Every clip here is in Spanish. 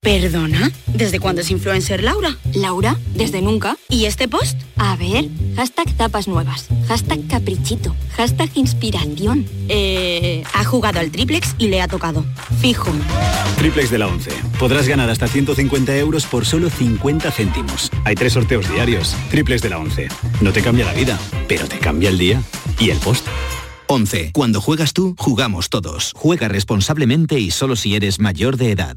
¿Perdona? ¿Desde cuándo es influencer Laura? Laura, desde nunca. ¿Y este post? A ver, hashtag tapas nuevas, hashtag caprichito, hashtag inspiración. Eh, ha jugado al triplex y le ha tocado. Fijo. Triplex de la 11. Podrás ganar hasta 150 euros por solo 50 céntimos. Hay tres sorteos diarios. Triplex de la 11. No te cambia la vida, pero te cambia el día y el post. 11. Cuando juegas tú, jugamos todos. Juega responsablemente y solo si eres mayor de edad.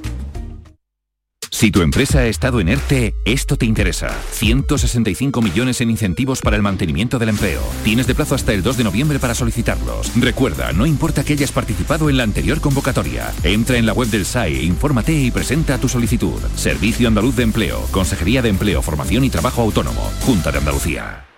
Si tu empresa ha estado en ERTE, esto te interesa. 165 millones en incentivos para el mantenimiento del empleo. Tienes de plazo hasta el 2 de noviembre para solicitarlos. Recuerda, no importa que hayas participado en la anterior convocatoria. Entra en la web del SAE, infórmate y presenta tu solicitud. Servicio Andaluz de Empleo, Consejería de Empleo, Formación y Trabajo Autónomo, Junta de Andalucía.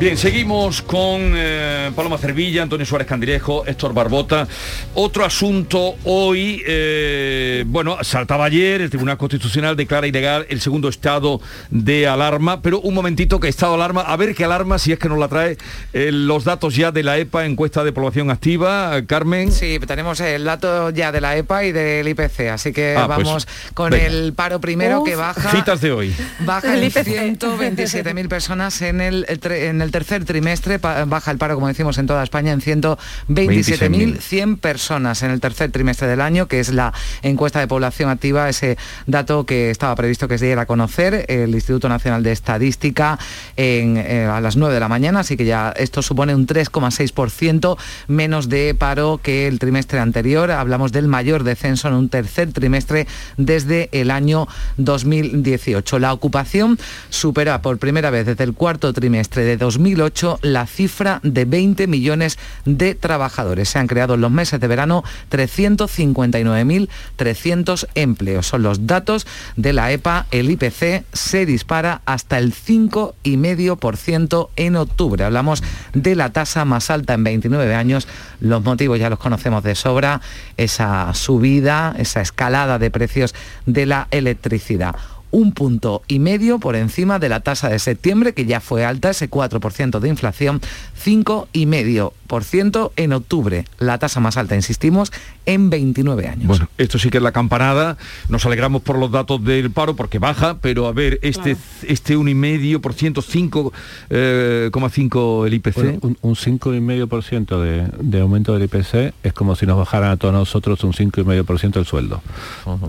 Bien, seguimos con eh, Paloma Cervilla, Antonio Suárez Candilejo, Héctor Barbota. Otro asunto hoy, eh, bueno, saltaba ayer, el Tribunal Constitucional declara ilegal el segundo estado de alarma, pero un momentito que estado de alarma, a ver qué alarma, si es que nos la trae eh, los datos ya de la EPA, encuesta de población activa, Carmen. Sí, tenemos el dato ya de la EPA y del IPC, así que Ah, pues, vamos con venga. el paro primero Uf, que baja. citas de hoy. Baja El en IPC. 127.000 personas en el, en el tercer trimestre, baja el paro, como decimos, en toda España en 127.100 personas en el tercer trimestre del año, que es la encuesta de población activa, ese dato que estaba previsto que se diera a conocer el Instituto Nacional de Estadística en, eh, a las 9 de la mañana, así que ya esto supone un 3,6% menos de paro que el trimestre anterior. Hablamos del mayor descenso en un tercer trimestre desde el año 2018. La ocupación supera por primera vez desde el cuarto trimestre de 2008 la cifra de 20 millones de trabajadores. Se han creado en los meses de verano 359.300 empleos. Son los datos de la EPA. El IPC se dispara hasta el 5,5% en octubre. Hablamos de la tasa más alta en 29 años. Los motivos ya los conocemos de sobra. Esa subida, esa escalada de precios de la electricidad un punto y medio por encima de la tasa de septiembre, que ya fue alta, ese 4% de inflación, 5,5% en octubre, la tasa más alta, insistimos, en 29 años. Bueno, esto sí que es la campanada. Nos alegramos por los datos del paro porque baja, pero a ver, este este 1,5%, 5,5 el IPC. Bueno, un, un 5,5% de, de aumento del IPC es como si nos bajaran a todos nosotros un 5,5% el sueldo.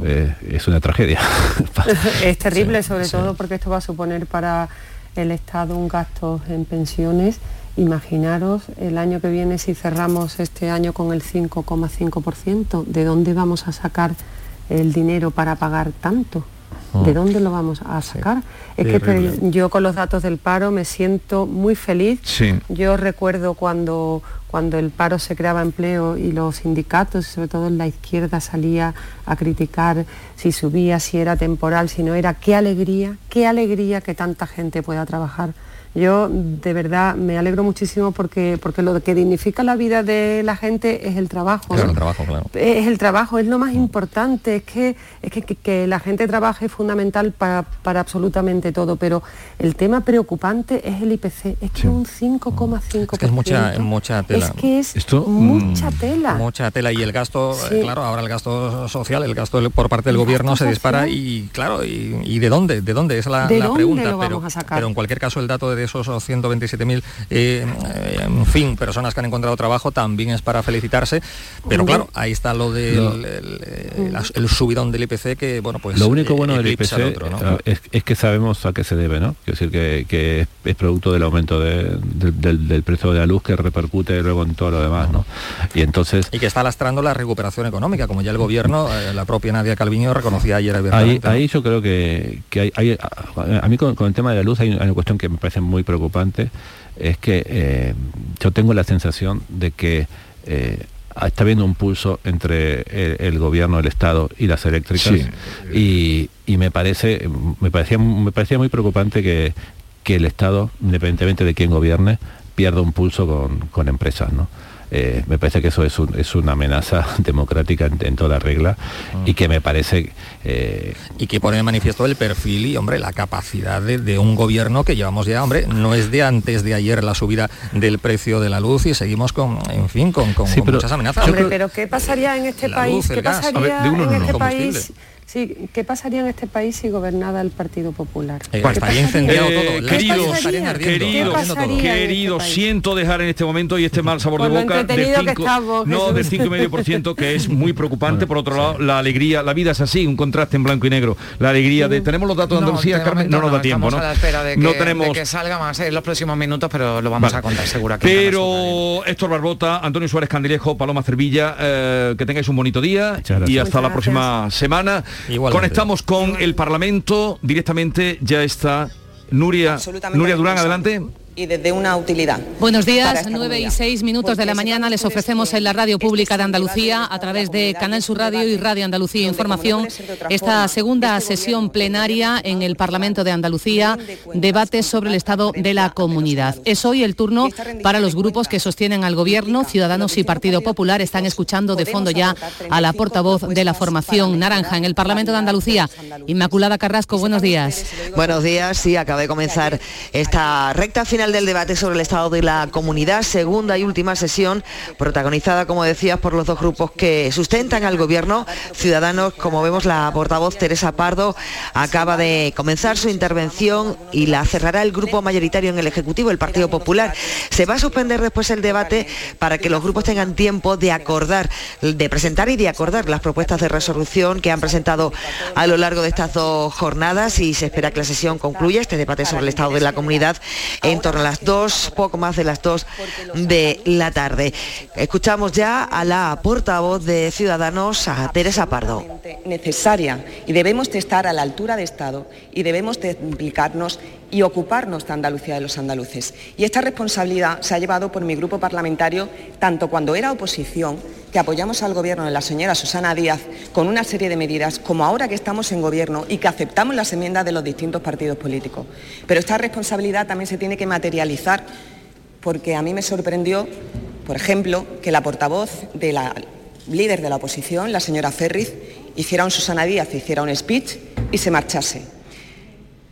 Eh, es una tragedia. Es terrible, sobre todo porque esto va a suponer para el Estado un gasto en pensiones. Imaginaros el año que viene si cerramos este año con el 5,5%, ¿de dónde vamos a sacar el dinero para pagar tanto? ¿De dónde lo vamos a sacar? Es que Terrible. yo con los datos del paro me siento muy feliz. Sí. Yo recuerdo cuando, cuando el paro se creaba empleo y los sindicatos, sobre todo en la izquierda, salía a criticar si subía, si era temporal, si no era. Qué alegría, qué alegría que tanta gente pueda trabajar. Yo de verdad me alegro muchísimo porque, porque lo que dignifica la vida de la gente es el trabajo. Claro, ¿no? el trabajo, claro. Es el trabajo, es lo más importante, es que, es que, que- que la gente trabaje es fundamental para, para absolutamente todo, pero el tema preocupante es el IPC, es que un 5,5%. Es que es mucha, mucha tela. Es que es Esto, mucha mm, tela. Mucha tela y el gasto, Sí. eh, claro, ahora el gasto social, el gasto por parte del El gobierno se dispara social. y claro, y, y de dónde? ¿De dónde? Es la, ¿De la dónde pregunta. lo pero, vamos a sacar? pero en cualquier caso el dato de esos 127.000, eh, en fin, personas que han encontrado trabajo también es para felicitarse. Pero claro, ahí está lo del Lo- el, el- el- el subidón del IPC que, bueno, pues Lo único eh, bueno del IPC es, que sabemos a qué se debe, ¿no? Es decir, que, es, producto del aumento del, precio de la luz que repercute luego en todo lo demás, ¿no? Y entonces... Y que está lastrando la recuperación económica, como ya el gobierno, eh, la propia Nadia Calviño reconocía ayer Ahí, ahí yo creo que, hay, a, mí con, el tema de la luz hay, una cuestión que me parece muy preocupante, es que eh, yo tengo la sensación de que eh, está habiendo un pulso entre el, gobierno, el Estado y las eléctricas y, me parece me parecía me parecía muy preocupante que, que el Estado, independientemente de quién gobierne, pierda un pulso con, con empresas, ¿no? Eh, me parece que eso es, es una amenaza democrática en, toda regla ah. y que me parece... Eh, y que pone en manifiesto el perfil y, hombre, la capacidad de, un gobierno que llevamos ya, hombre, no es de antes de ayer la subida del precio de la luz y seguimos con, en fin, con, muchas amenazas. Hombre, pero ¿qué pasaría en este país? ¿Qué pasaría en este país? Sí, ¿qué pasaría en este país si gobernara el Partido Popular? Eh, estaría incendiado todo. queridos, queridos, queridos, siento dejar en este momento y este mal sabor de boca del 5, no, del 5,5% que es muy preocupante. Por otro lado, la alegría, la vida es así, un contraste en blanco y negro. La alegría de... ¿Tenemos los datos de Andalucía, Carmen? No, nos da tiempo, ¿no? no tenemos... que salga más en los próximos minutos, pero lo vamos a contar seguramente. Pero Héctor Barbota, Antonio Suárez Candilejo, Paloma Cervilla, eh, que tengáis un bonito día y hasta la próxima semana. Conectamos con el Parlamento. Directamente, ya está Nuria, Nuria Durán, adelante y desde una utilidad. Buenos días, 9 y 6 minutos de la mañana les ofrecemos en la radio pública de Andalucía a través de Canal Sur Radio y Radio Andalucía Información esta segunda sesión plenaria en el Parlamento de Andalucía, debate sobre el estado de la comunidad. Es hoy el turno para los grupos que sostienen al gobierno, Ciudadanos y Partido Popular están escuchando de fondo ya a la portavoz de la formación naranja en el Parlamento de Andalucía, Inmaculada Carrasco, buenos días. Buenos días, sí, acaba de comenzar esta recta final del debate sobre el estado de la comunidad, segunda y última sesión, protagonizada, como decías, por los dos grupos que sustentan al gobierno, Ciudadanos, como vemos, la portavoz Teresa Pardo acaba de comenzar su intervención y la cerrará el grupo mayoritario en el Ejecutivo, el Partido Popular. Se va a suspender después el debate para que los grupos tengan tiempo de acordar, de presentar y de acordar las propuestas de resolución que han presentado a lo largo de estas dos jornadas y se espera que la sesión concluya, este debate sobre el estado de la comunidad, en las dos, poco más de las dos de la tarde. Escuchamos ya a la portavoz de Ciudadanos, a Teresa Pardo. Necesaria y debemos de estar a la altura de Estado y debemos de implicarnos y ocuparnos de Andalucía de los andaluces. Y esta responsabilidad se ha llevado por mi grupo parlamentario tanto cuando era oposición, que apoyamos al gobierno de la señora Susana Díaz con una serie de medidas, como ahora que estamos en gobierno y que aceptamos las enmiendas de los distintos partidos políticos. Pero esta responsabilidad también se tiene que materializar porque a mí me sorprendió, por ejemplo, que la portavoz de la líder de la oposición, la señora Ferriz, hiciera un Susana Díaz, hiciera un speech y se marchase.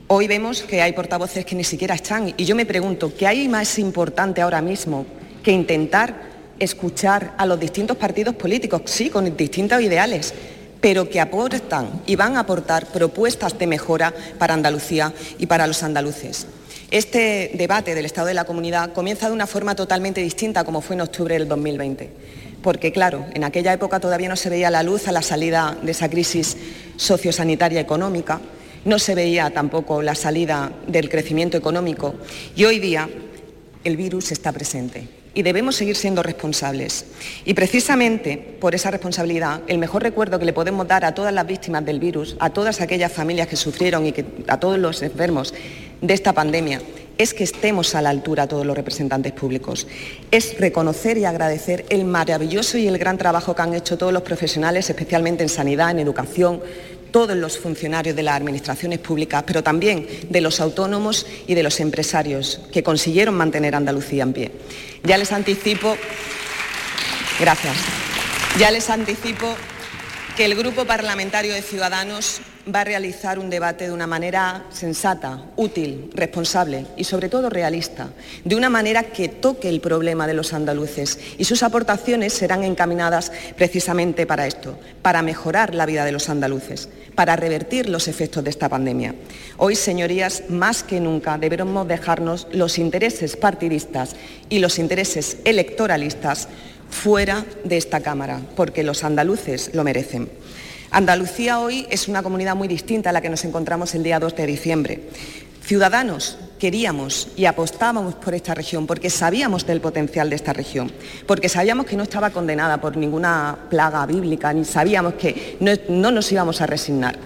Hoy vemos que hay portavoces que ni siquiera están y yo me pregunto, ¿qué hay más importante ahora mismo que intentar escuchar a los distintos partidos políticos, sí, con distintos ideales, pero que aportan y van a aportar propuestas de mejora para Andalucía y para los andaluces? Este debate del Estado de la Comunidad comienza de una forma totalmente distinta como fue en octubre del 2020 porque claro, en aquella época todavía no se veía la luz a la salida de esa crisis sociosanitaria económica, no se veía tampoco la salida del crecimiento económico y hoy día el virus está presente y debemos seguir siendo responsables. Y precisamente por esa responsabilidad, el mejor recuerdo que le podemos dar a todas las víctimas del virus, a todas aquellas familias que sufrieron y a todos los enfermos de esta pandemia, es que estemos a la altura todos los representantes públicos. Es reconocer y agradecer el maravilloso y el gran trabajo que han hecho todos los profesionales, especialmente en sanidad, en educación, todos los funcionarios de las administraciones públicas, pero también de los autónomos y de los empresarios que consiguieron mantener Andalucía en pie. Ya les anticipo, gracias, ya les anticipo que el Grupo Parlamentario de Ciudadanos va a realizar un debate de una manera sensata, útil, responsable y sobre todo realista, de una manera que toque el problema de los andaluces y sus aportaciones serán encaminadas precisamente para esto, para mejorar la vida de los andaluces, para revertir los efectos de esta pandemia. Hoy, señorías, más que nunca debemos dejarnos los intereses partidistas y los intereses electoralistas fuera de esta Cámara, porque los andaluces lo merecen. Andalucía hoy es una comunidad muy distinta a la que nos encontramos el día 2 de diciembre. Ciudadanos queríamos y apostábamos por esta región porque sabíamos del potencial de esta región, porque sabíamos que no estaba condenada por ninguna plaga bíblica, ni sabíamos que no, no nos íbamos a resignar.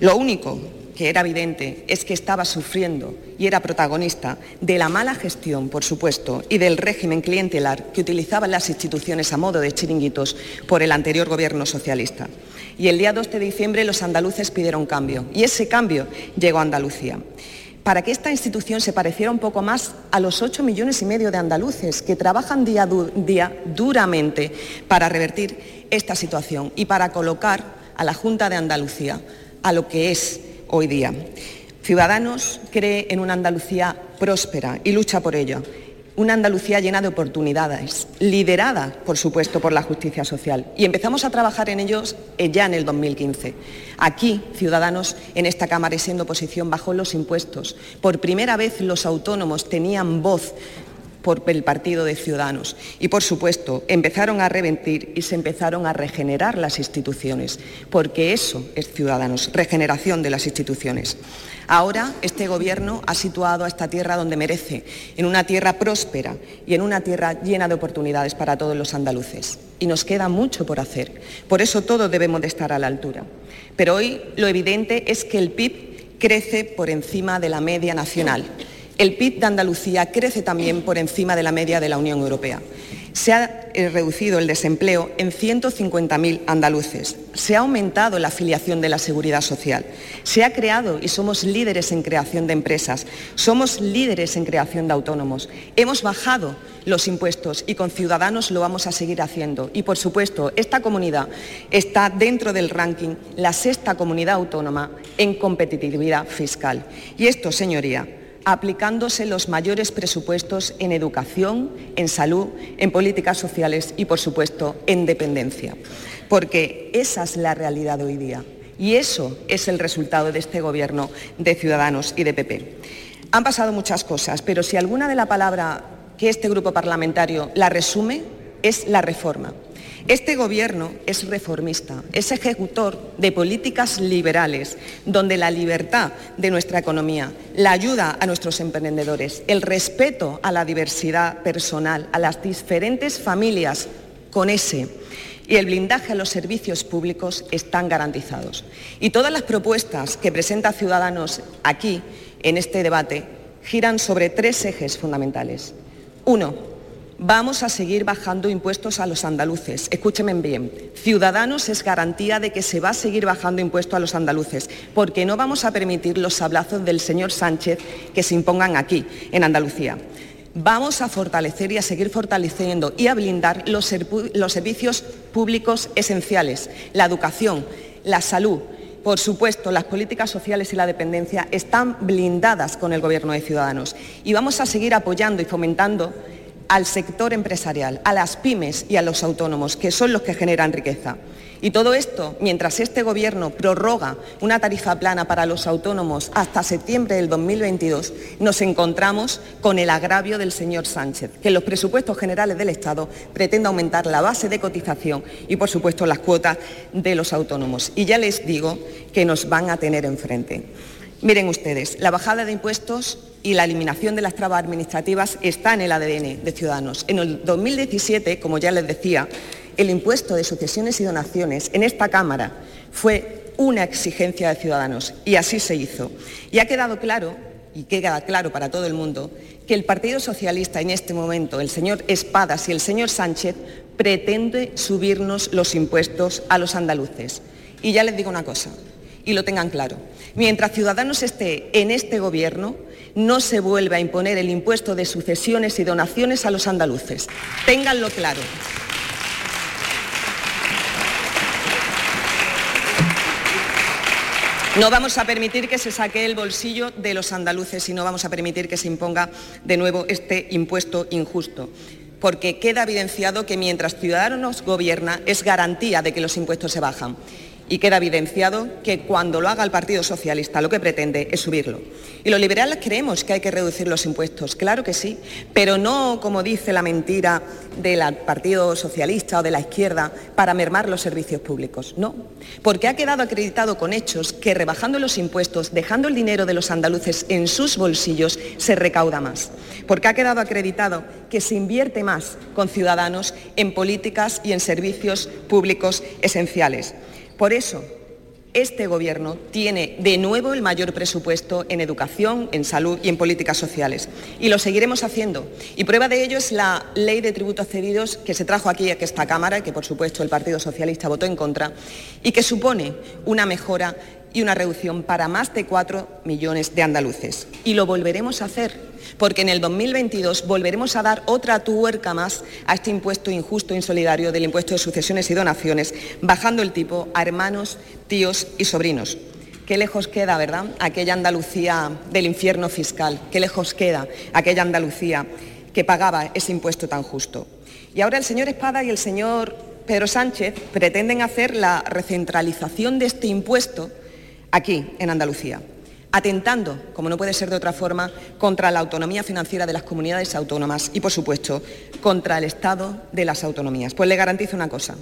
Lo único que era evidente es que estaba sufriendo y era protagonista de la mala gestión, por supuesto, y del régimen clientelar que utilizaban las instituciones a modo de chiringuitos por el anterior gobierno socialista. Y el día 2 de diciembre los andaluces pidieron cambio, y ese cambio llegó a Andalucía para que esta institución se pareciera un poco más a los 8 millones y medio de andaluces que trabajan día a día duramente para revertir esta situación y para colocar a la Junta de Andalucía a lo que es hoy día. Ciudadanos cree en una Andalucía próspera y lucha por ello. Una Andalucía llena de oportunidades, liderada, por supuesto, por la justicia social. Y empezamos a trabajar en ellos eh, ya en el 2015. Aquí, Ciudadanos, en esta Cámara y siendo oposición, bajó los impuestos. Por primera vez los autónomos tenían voz por el partido de Ciudadanos. Y, por supuesto, empezaron a reventir y se empezaron a regenerar las instituciones, porque eso es Ciudadanos, regeneración de las instituciones. Ahora este Gobierno ha situado a esta tierra donde merece, en una tierra próspera y en una tierra llena de oportunidades para todos los andaluces. Y nos queda mucho por hacer. Por eso todos debemos de estar a la altura. Pero hoy lo evidente es que el PIB crece por encima de la media nacional el PIB de Andalucía crece también por encima de la media de la Unión Europea. Se ha eh, reducido el desempleo en 150.000 andaluces. Se ha aumentado la afiliación de la seguridad social. Se ha creado y somos líderes en creación de empresas. Somos líderes en creación de autónomos. Hemos bajado los impuestos y con Ciudadanos lo vamos a seguir haciendo. Y por supuesto, esta comunidad está dentro del ranking, la sexta comunidad autónoma en competitividad fiscal. Y esto, señoría, aplicándose los mayores presupuestos en educación, en salud, en políticas sociales y, por supuesto, en dependencia. Porque esa es la realidad de hoy día y eso es el resultado de este Gobierno de Ciudadanos y de PP. Han pasado muchas cosas, pero si alguna de la palabra que este grupo parlamentario la resume, es la reforma. Este Gobierno es reformista, es ejecutor de políticas liberales, donde la libertad de nuestra economía, la ayuda a nuestros emprendedores, el respeto a la diversidad personal, a las diferentes familias con ese y el blindaje a los servicios públicos están garantizados. Y todas las propuestas que presenta Ciudadanos aquí, en este debate, giran sobre tres ejes fundamentales. Uno, Vamos a seguir bajando impuestos a los andaluces. Escúchenme bien. Ciudadanos es garantía de que se va a seguir bajando impuestos a los andaluces, porque no vamos a permitir los sablazos del señor Sánchez que se impongan aquí, en Andalucía. Vamos a fortalecer y a seguir fortaleciendo y a blindar los, los servicios públicos esenciales, la educación, la salud, por supuesto, las políticas sociales y la dependencia están blindadas con el Gobierno de Ciudadanos y vamos a seguir apoyando y fomentando al sector empresarial, a las pymes y a los autónomos, que son los que generan riqueza. Y todo esto mientras este Gobierno prorroga una tarifa plana para los autónomos hasta septiembre del 2022, nos encontramos con el agravio del señor Sánchez, que en los presupuestos generales del Estado pretende aumentar la base de cotización y, por supuesto, las cuotas de los autónomos. Y ya les digo que nos van a tener enfrente. Miren ustedes, la bajada de impuestos y la eliminación de las trabas administrativas está en el ADN de Ciudadanos. En el 2017, como ya les decía, el impuesto de sucesiones y donaciones en esta Cámara fue una exigencia de Ciudadanos y así se hizo. Y ha quedado claro, y queda claro para todo el mundo, que el Partido Socialista en este momento, el señor Espadas y el señor Sánchez, pretende subirnos los impuestos a los andaluces. Y ya les digo una cosa, y lo tengan claro. Mientras Ciudadanos esté en este Gobierno, no se vuelve a imponer el impuesto de sucesiones y donaciones a los andaluces. Ténganlo claro. No vamos a permitir que se saque el bolsillo de los andaluces y no vamos a permitir que se imponga de nuevo este impuesto injusto porque queda evidenciado que mientras Ciudadanos gobierna es garantía de que los impuestos se bajan. Y queda evidenciado que cuando lo haga el Partido Socialista lo que pretende es subirlo. Y los liberales creemos que hay que reducir los impuestos, claro que sí, pero no como dice la mentira del Partido Socialista o de la izquierda para mermar los servicios públicos, no, porque ha quedado acreditado con hechos que rebajando los impuestos, dejando el dinero de los andaluces en sus bolsillos, se recauda más, porque ha quedado acreditado que se invierte más con ciudadanos en políticas y en servicios públicos esenciales. Por eso, este Gobierno tiene de nuevo el mayor presupuesto en educación, en salud y en políticas sociales. Y lo seguiremos haciendo. Y prueba de ello es la ley de tributos cedidos que se trajo aquí a esta Cámara que, por supuesto, el Partido Socialista votó en contra y que supone una mejora y una reducción para más de 4 millones de andaluces. Y lo volveremos a hacer porque en el 2022 volveremos a dar otra tuerca más a este impuesto injusto e insolidario del impuesto de sucesiones y donaciones, bajando el tipo a hermanos, tíos y sobrinos. Qué lejos queda, ¿verdad? Aquella Andalucía del infierno fiscal, qué lejos queda aquella Andalucía que pagaba ese impuesto tan justo. Y ahora el señor Espada y el señor Pedro Sánchez pretenden hacer la recentralización de este impuesto aquí, en Andalucía atentando, como no puede ser de otra forma, contra la autonomía financiera de las comunidades autónomas y, por supuesto, contra el Estado de las autonomías. Pues le garantizo una cosa,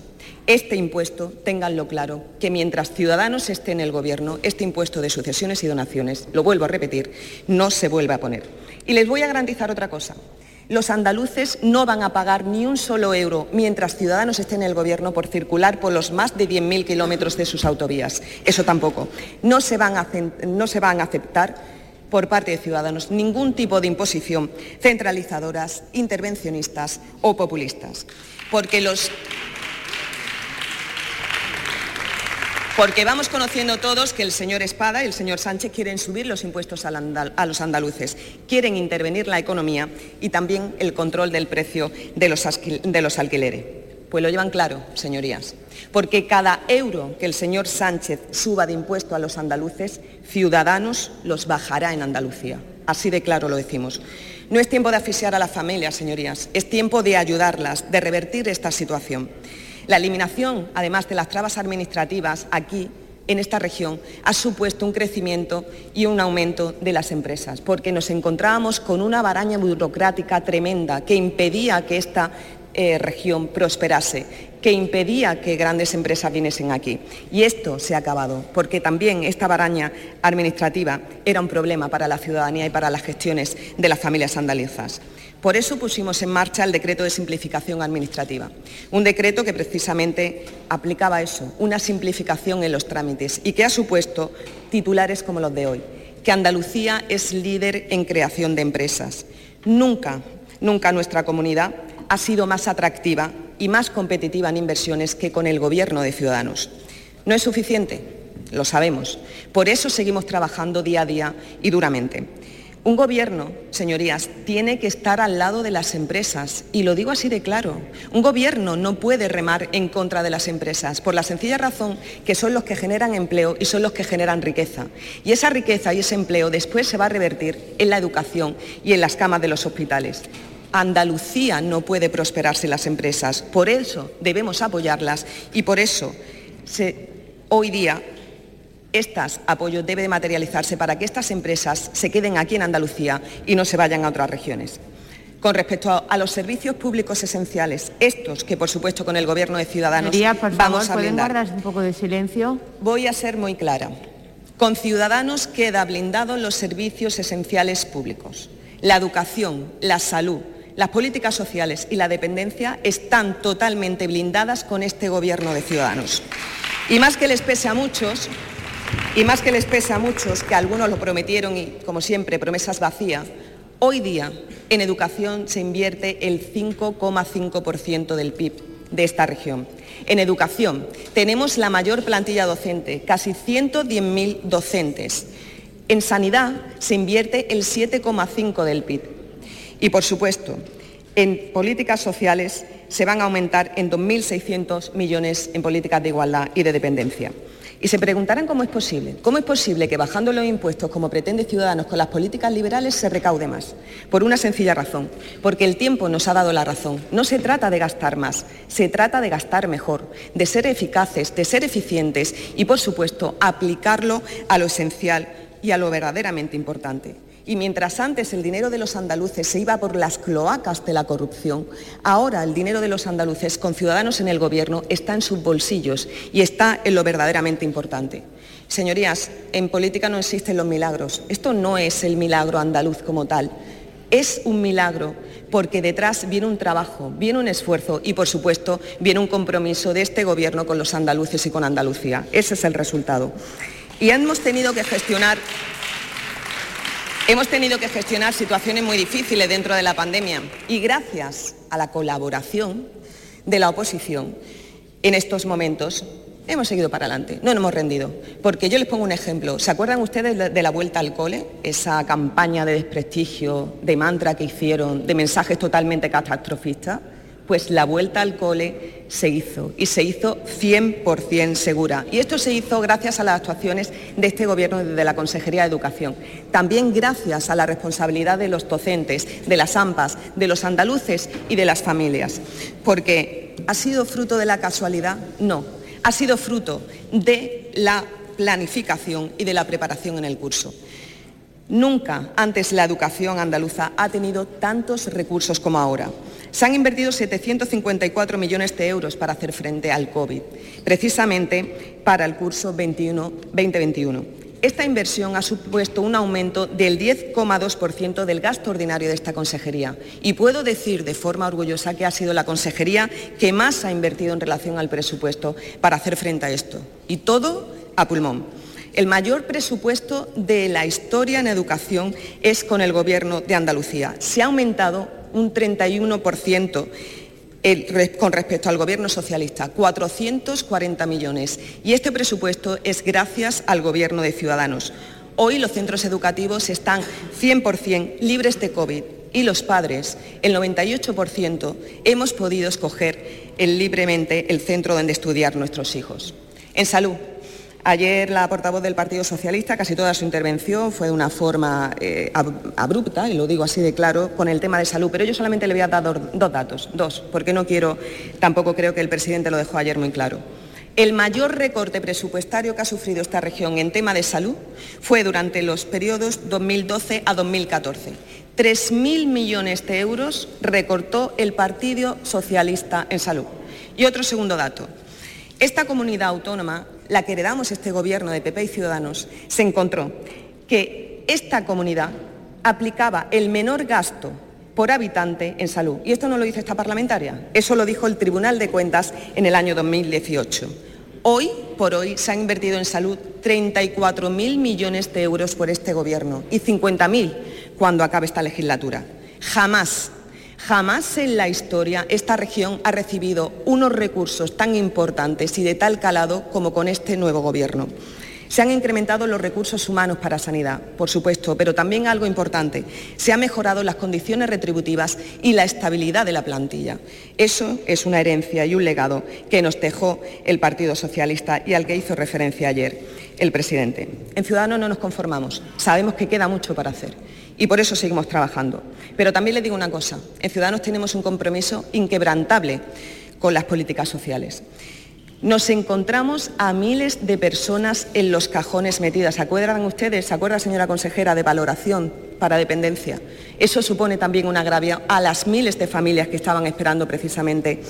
este impuesto, ténganlo claro, que mientras Ciudadanos esté en el Gobierno, este impuesto de sucesiones y donaciones, lo vuelvo a repetir, no se vuelve a poner. Y les voy a garantizar otra cosa, los andaluces no van a pagar ni un solo euro mientras Ciudadanos esté en el Gobierno por circular por los más de 10.000 kilómetros de sus autovías. Eso tampoco. No se, van a, no se van a aceptar por parte de Ciudadanos ningún tipo de imposición centralizadoras, intervencionistas o populistas. Porque los Porque vamos conociendo todos que el señor Espada y el señor Sánchez quieren subir los impuestos a los andaluces, quieren intervenir la economía y también el control del precio de los, alquileres. Pues lo llevan claro, señorías, porque cada euro que el señor Sánchez suba de impuesto a los andaluces, Ciudadanos los bajará en Andalucía. Así de claro lo decimos. No es tiempo de asfixiar a las familias, señorías, es tiempo de ayudarlas, de revertir esta situación. La eliminación, además de las trabas administrativas aquí, en esta región, ha supuesto un crecimiento y un aumento de las empresas, porque nos encontrábamos con una baraña burocrática tremenda que impedía que esta eh, región prosperase, que impedía que grandes empresas viniesen aquí. Y esto se ha acabado, porque también esta baraña administrativa era un problema para la ciudadanía y para las gestiones de las familias andaluzas. Por eso pusimos en marcha el decreto de simplificación administrativa, un decreto que precisamente aplicaba eso, una simplificación en los trámites y que ha supuesto titulares como los de hoy, que Andalucía es líder en creación de empresas. Nunca, nunca nuestra comunidad ha sido más atractiva y más competitiva en inversiones que con el Gobierno de Ciudadanos. No es suficiente, lo sabemos. Por eso seguimos trabajando día a día y duramente. Un gobierno, señorías, tiene que estar al lado de las empresas, y lo digo así de claro. Un gobierno no puede remar en contra de las empresas, por la sencilla razón que son los que generan empleo y son los que generan riqueza. Y esa riqueza y ese empleo después se va a revertir en la educación y en las camas de los hospitales. Andalucía no puede prosperar sin las empresas, por eso debemos apoyarlas y por eso hoy día estos apoyos deben materializarse para que estas empresas se queden aquí en Andalucía y no se vayan a otras regiones. Con respecto a, los servicios públicos esenciales, estos que por supuesto con el Gobierno de Ciudadanos vamos a ¿pueden guardar un poco de silencio? Voy a ser muy clara. Con Ciudadanos queda blindados los servicios esenciales públicos. La educación, la salud, las políticas sociales y la dependencia están totalmente blindadas con este Gobierno de Ciudadanos. Y más que les pese a muchos, y más que les pesa a muchos, que algunos lo prometieron y, como siempre, promesas vacías, hoy día en educación se invierte el 5,5% del PIB de esta región. En educación tenemos la mayor plantilla docente, casi 110.000 docentes. En sanidad se invierte el 7,5% del PIB. Y, por supuesto, en políticas sociales se van a aumentar en 2.600 millones en políticas de igualdad y de dependencia. Y se preguntarán cómo es posible. ¿Cómo es posible que bajando los impuestos, como pretende Ciudadanos, con las políticas liberales se recaude más? Por una sencilla razón. Porque el tiempo nos ha dado la razón. No se trata de gastar más, se trata de gastar mejor, de ser eficaces, de ser eficientes y, por supuesto, aplicarlo a lo esencial y a lo verdaderamente importante. Y mientras antes el dinero de los andaluces se iba por las cloacas de la corrupción, ahora el dinero de los andaluces con ciudadanos en el gobierno está en sus bolsillos y está en lo verdaderamente importante. Señorías, en política no existen los milagros. Esto no es el milagro andaluz como tal. Es un milagro porque detrás viene un trabajo, viene un esfuerzo y, por supuesto, viene un compromiso de este Gobierno con los andaluces y con Andalucía. Ese es el resultado. Y hemos tenido que gestionar Hemos tenido que gestionar situaciones muy difíciles dentro de la pandemia y gracias a la colaboración de la oposición en estos momentos hemos seguido para adelante, no nos hemos rendido. Porque yo les pongo un ejemplo. ¿Se acuerdan ustedes de la vuelta al cole? Esa campaña de desprestigio, de mantra que hicieron, de mensajes totalmente catastrofistas pues la vuelta al cole se hizo y se hizo 100% segura. Y esto se hizo gracias a las actuaciones de este Gobierno desde la Consejería de Educación. También gracias a la responsabilidad de los docentes, de las AMPAs, de los andaluces y de las familias. Porque ¿ha sido fruto de la casualidad? No. Ha sido fruto de la planificación y de la preparación en el curso. Nunca antes la educación andaluza ha tenido tantos recursos como ahora. Se han invertido 754 millones de euros para hacer frente al COVID, precisamente para el curso 2021. Esta inversión ha supuesto un aumento del 10,2% del gasto ordinario de esta consejería y puedo decir de forma orgullosa que ha sido la consejería que más ha invertido en relación al presupuesto para hacer frente a esto. Y todo a pulmón. El mayor presupuesto de la historia en educación es con el Gobierno de Andalucía. Se ha aumentado un 31% con respecto al Gobierno socialista, 440 millones. Y este presupuesto es gracias al Gobierno de Ciudadanos. Hoy los centros educativos están 100% libres de COVID y los padres, el 98%, hemos podido escoger libremente el centro donde estudiar nuestros hijos. En salud, Ayer la portavoz del Partido Socialista, casi toda su intervención fue de una forma eh, abrupta, y lo digo así de claro, con el tema de salud, pero yo solamente le voy a dar dos datos, dos, porque no quiero, tampoco creo que el presidente lo dejó ayer muy claro. El mayor recorte presupuestario que ha sufrido esta región en tema de salud fue durante los periodos 2012 a 2014. 3.000 millones de euros recortó el Partido Socialista en salud. Y otro segundo dato. Esta comunidad autónoma la que heredamos este gobierno de PP y Ciudadanos, se encontró que esta comunidad aplicaba el menor gasto por habitante en salud. Y esto no lo dice esta parlamentaria, eso lo dijo el Tribunal de Cuentas en el año 2018. Hoy por hoy se han invertido en salud 34.000 millones de euros por este Gobierno y 50.000 cuando acabe esta legislatura. Jamás Jamás en la historia esta región ha recibido unos recursos tan importantes y de tal calado como con este nuevo Gobierno. Se han incrementado los recursos humanos para sanidad, por supuesto, pero también algo importante, se han mejorado las condiciones retributivas y la estabilidad de la plantilla. Eso es una herencia y un legado que nos dejó el Partido Socialista y al que hizo referencia ayer el presidente. En Ciudadanos no nos conformamos, sabemos que queda mucho para hacer y por eso seguimos trabajando. Pero también le digo una cosa, en Ciudadanos tenemos un compromiso inquebrantable con las políticas sociales. Nos encontramos a miles de personas en los cajones metidas. ¿Se acuerdan ustedes, se acuerda señora consejera, de valoración para dependencia? Eso supone también un agravio a las miles de familias que estaban esperando precisamente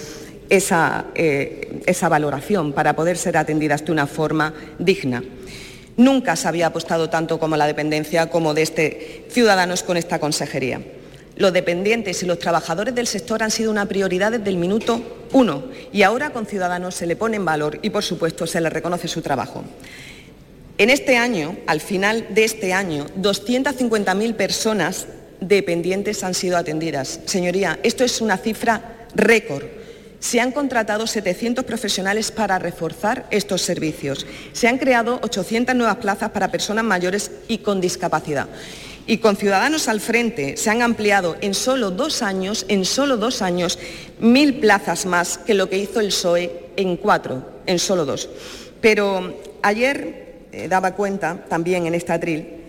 esa, eh, esa valoración para poder ser atendidas de una forma digna. Nunca se había apostado tanto como la dependencia como de este Ciudadanos con esta consejería. Los dependientes y los trabajadores del sector han sido una prioridad desde el minuto uno y ahora con Ciudadanos se le pone en valor y, por supuesto, se le reconoce su trabajo. En este año, al final de este año, 250.000 personas dependientes han sido atendidas. Señoría, esto es una cifra récord se han contratado 700 profesionales para reforzar estos servicios. Se han creado 800 nuevas plazas para personas mayores y con discapacidad. Y con Ciudadanos al frente se han ampliado en solo dos años, en solo dos años, mil plazas más que lo que hizo el PSOE en cuatro, en solo dos. Pero ayer eh, daba cuenta también en esta atril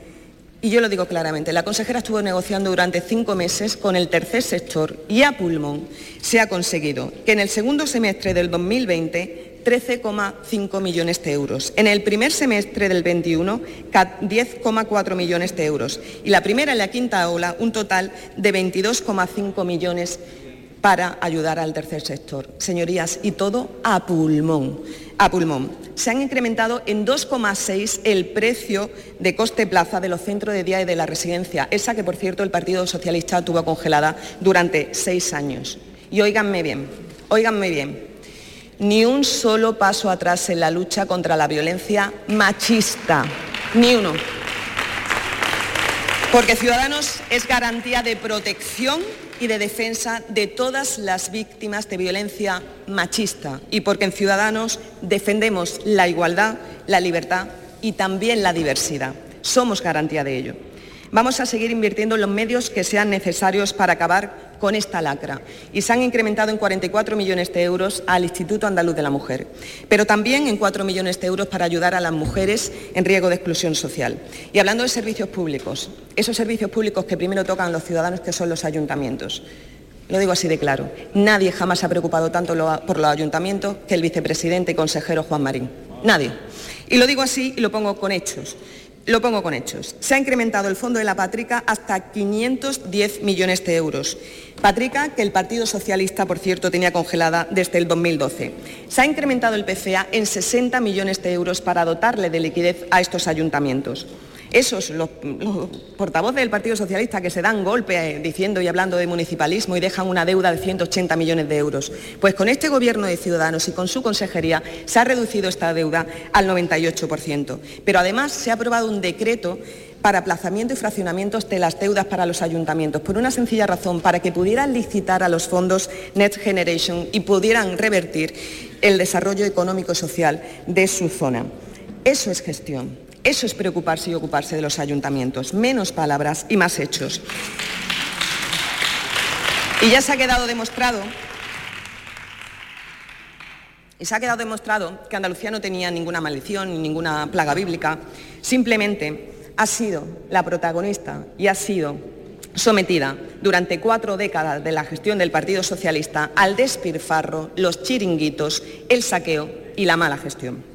y yo lo digo claramente, la consejera estuvo negociando durante cinco meses con el tercer sector y a pulmón se ha conseguido que en el segundo semestre del 2020 13,5 millones de euros. En el primer semestre del 21, 10,4 millones de euros. Y la primera y la quinta ola, un total de 22,5 millones para ayudar al tercer sector. Señorías, y todo a pulmón. A pulmón. Se han incrementado en 2,6 el precio de coste plaza de los centros de día y de la residencia, esa que por cierto el Partido Socialista tuvo congelada durante seis años. Y óiganme bien, óiganme bien, ni un solo paso atrás en la lucha contra la violencia machista, ni uno. Porque Ciudadanos es garantía de protección y de defensa de todas las víctimas de violencia machista y porque en Ciudadanos defendemos la igualdad, la libertad y también la diversidad. Somos garantía de ello. Vamos a seguir invirtiendo en los medios que sean necesarios para acabar con esta lacra y se han incrementado en 44 millones de euros al Instituto Andaluz de la Mujer, pero también en 4 millones de euros para ayudar a las mujeres en riesgo de exclusión social. Y hablando de servicios públicos, esos servicios públicos que primero tocan a los ciudadanos, que son los ayuntamientos. Lo digo así de claro, nadie jamás se ha preocupado tanto por los ayuntamientos que el vicepresidente y consejero Juan Marín. Nadie. Y lo digo así y lo pongo con hechos. Lo pongo con hechos. Se ha incrementado el fondo de la Patrica hasta 510 millones de euros. Patrica, que el Partido Socialista, por cierto, tenía congelada desde el 2012. Se ha incrementado el PCA en 60 millones de euros para dotarle de liquidez a estos ayuntamientos. Esos, los, portavoces del Partido Socialista que se dan golpe eh, diciendo y hablando de municipalismo y dejan una deuda de 180 millones de euros. Pues con este Gobierno de Ciudadanos y con su consejería se ha reducido esta deuda al 98%. Pero además se ha aprobado un decreto para aplazamiento y fraccionamientos de las deudas para los ayuntamientos, por una sencilla razón, para que pudieran licitar a los fondos Next Generation y pudieran revertir el desarrollo económico y social de su zona. Eso es gestión. Eso es preocuparse y ocuparse de los ayuntamientos. Menos palabras y más hechos. Y ya se ha quedado demostrado y se ha quedado demostrado que Andalucía no tenía ninguna maldición ni ninguna plaga bíblica, simplemente ha sido la protagonista y ha sido sometida durante cuatro décadas de la gestión del Partido Socialista al despilfarro, los chiringuitos, el saqueo y la mala gestión.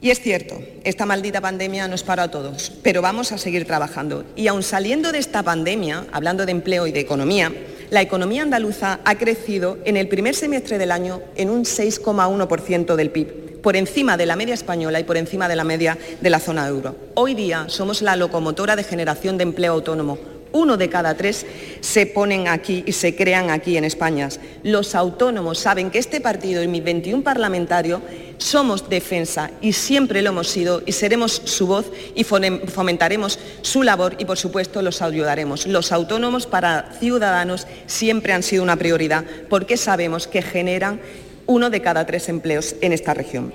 Y es cierto, esta maldita pandemia nos para a todos, pero vamos a seguir trabajando. Y aun saliendo de esta pandemia, hablando de empleo y de economía, la economía andaluza ha crecido en el primer semestre del año en un 6,1% del PIB, por encima de la media española y por encima de la media de la zona euro. Hoy día somos la locomotora de generación de empleo autónomo, uno de cada tres se ponen aquí y se crean aquí en España. Los autónomos saben que este partido y mis 21 parlamentarios somos defensa y siempre lo hemos sido y seremos su voz y fomentaremos su labor y por supuesto los ayudaremos. Los autónomos para ciudadanos siempre han sido una prioridad porque sabemos que generan uno de cada tres empleos en esta región.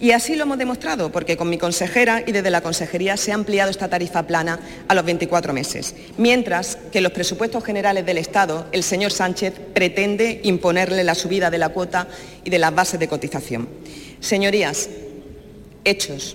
Y así lo hemos demostrado, porque con mi consejera y desde la consejería se ha ampliado esta tarifa plana a los 24 meses, mientras que en los presupuestos generales del Estado el señor Sánchez pretende imponerle la subida de la cuota y de las bases de cotización. Señorías, hechos.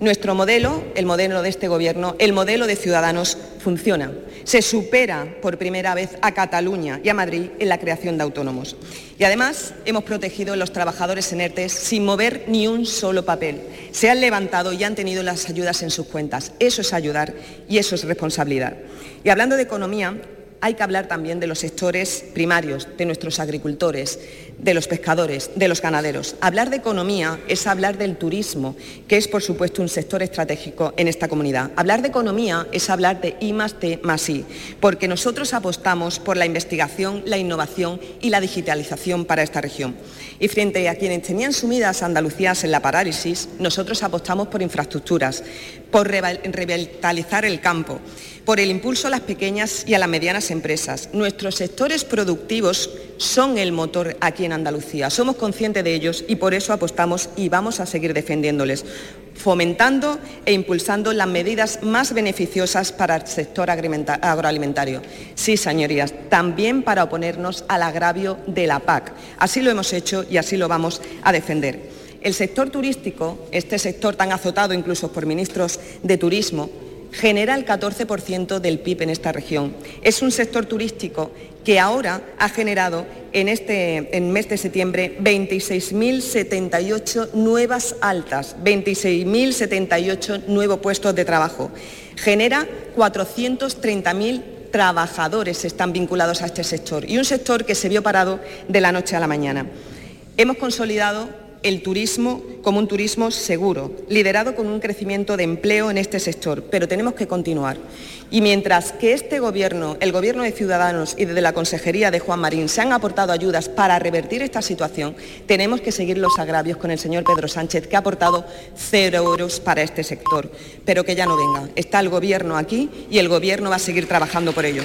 Nuestro modelo, el modelo de este Gobierno, el modelo de Ciudadanos, funciona. Se supera por primera vez a Cataluña y a Madrid en la creación de autónomos. Y además hemos protegido a los trabajadores en ERTES sin mover ni un solo papel. Se han levantado y han tenido las ayudas en sus cuentas. Eso es ayudar y eso es responsabilidad. Y hablando de economía, hay que hablar también de los sectores primarios, de nuestros agricultores, de los pescadores, de los ganaderos. Hablar de economía es hablar del turismo, que es por supuesto un sector estratégico en esta comunidad. Hablar de economía es hablar de I más T más I, porque nosotros apostamos por la investigación, la innovación y la digitalización para esta región. Y frente a quienes tenían sumidas Andalucías en la parálisis, nosotros apostamos por infraestructuras, por revitalizar el campo, por el impulso a las pequeñas y a las medianas empresas. Nuestros sectores productivos son el motor aquí en Andalucía. Somos conscientes de ellos y por eso apostamos y vamos a seguir defendiéndoles, fomentando e impulsando las medidas más beneficiosas para el sector agroalimentario. Sí, señorías, también para oponernos al agravio de la PAC. Así lo hemos hecho y así lo vamos a defender. El sector turístico, este sector tan azotado incluso por ministros de turismo, genera el 14% del PIB en esta región. Es un sector turístico que ahora ha generado en este en mes de septiembre 26.078 nuevas altas, 26.078 nuevos puestos de trabajo. Genera 430.000 trabajadores están vinculados a este sector y un sector que se vio parado de la noche a la mañana. Hemos consolidado el turismo como un turismo seguro, liderado con un crecimiento de empleo en este sector, pero tenemos que continuar. Y mientras que este Gobierno, el Gobierno de Ciudadanos y desde la Consejería de Juan Marín se han aportado ayudas para revertir esta situación, tenemos que seguir los agravios con el señor Pedro Sánchez, que ha aportado cero euros para este sector. Pero que ya no venga. Está el Gobierno aquí y el Gobierno va a seguir trabajando por ello.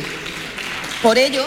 Por ello,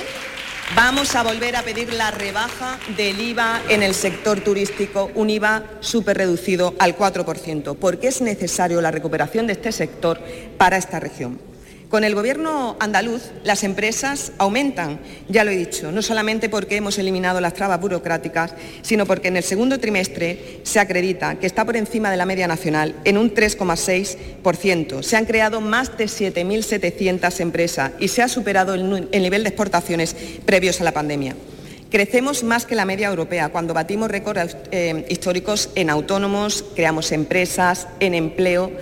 Vamos a volver a pedir la rebaja del IVA en el sector turístico, un IVA súper reducido al 4%, porque es necesario la recuperación de este sector para esta región. Con el Gobierno andaluz las empresas aumentan, ya lo he dicho, no solamente porque hemos eliminado las trabas burocráticas, sino porque en el segundo trimestre se acredita que está por encima de la media nacional en un 3,6%. Se han creado más de 7.700 empresas y se ha superado el, nivel de exportaciones previos a la pandemia. Crecemos más que la media europea cuando batimos récords eh, históricos en autónomos, creamos empresas, en empleo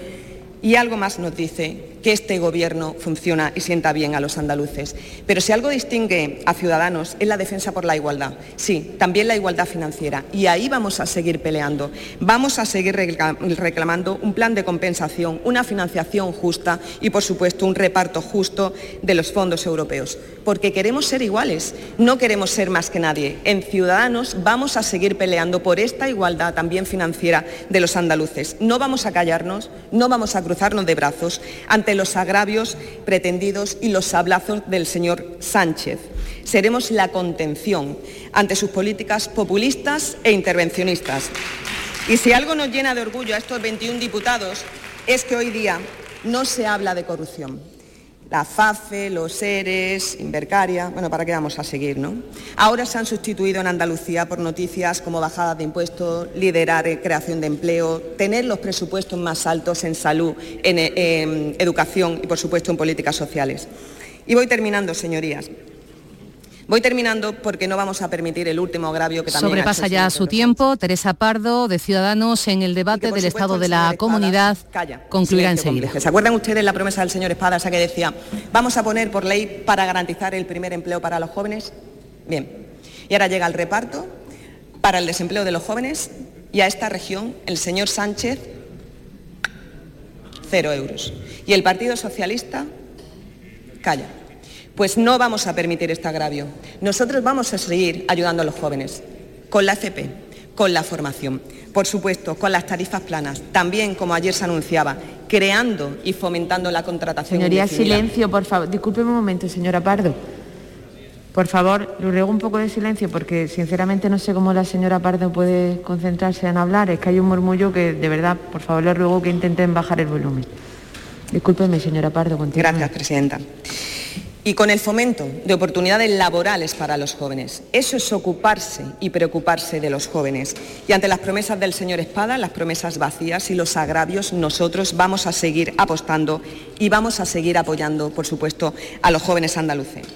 y algo más nos dice que este Gobierno funciona y sienta bien a los andaluces. Pero si algo distingue a Ciudadanos es la defensa por la igualdad. Sí, también la igualdad financiera. Y ahí vamos a seguir peleando. Vamos a seguir reclamando un plan de compensación, una financiación justa y, por supuesto, un reparto justo de los fondos europeos. Porque queremos ser iguales, no queremos ser más que nadie. En Ciudadanos vamos a seguir peleando por esta igualdad también financiera de los andaluces. No vamos a callarnos, no vamos a cruzarnos de brazos ante los agravios pretendidos y los sablazos del señor Sánchez. Seremos la contención ante sus políticas populistas e intervencionistas. Y si algo nos llena de orgullo a estos 21 diputados es que hoy día no se habla de corrupción la FAFE, los ERES, Invercaria, bueno, ¿para qué vamos a seguir, no? Ahora se han sustituido en Andalucía por noticias como bajadas de impuestos, liderar creación de empleo, tener los presupuestos más altos en salud, en, en educación y, por supuesto, en políticas sociales. Y voy terminando, señorías. Voy terminando porque no vamos a permitir el último agravio que también sobrepasa ya su tiempo. Teresa Pardo, de Ciudadanos, en el debate del estado de la comunidad, concluirá enseguida. ¿Se acuerdan ustedes la promesa del señor Espada, esa que decía, vamos a poner por ley para garantizar el primer empleo para los jóvenes? Bien. Y ahora llega el reparto para el desempleo de los jóvenes y a esta región el señor Sánchez cero euros. Y el Partido Socialista calla. Pues no vamos a permitir este agravio. Nosotros vamos a seguir ayudando a los jóvenes con la FP, con la formación, por supuesto, con las tarifas planas, también, como ayer se anunciaba, creando y fomentando la contratación. Señoría, silencio, por favor. Disculpe un momento, señora Pardo. Por favor, le ruego un poco de silencio porque sinceramente no sé cómo la señora Pardo puede concentrarse en hablar. Es que hay un murmullo que de verdad, por favor, le ruego que intenten bajar el volumen. Discúlpeme, señora Pardo. Gracias, presidenta y con el fomento de oportunidades laborales para los jóvenes. Eso es ocuparse y preocuparse de los jóvenes. Y ante las promesas del señor Espada, las promesas vacías y los agravios, nosotros vamos a seguir apostando y vamos a seguir apoyando, por supuesto, a los jóvenes andaluces.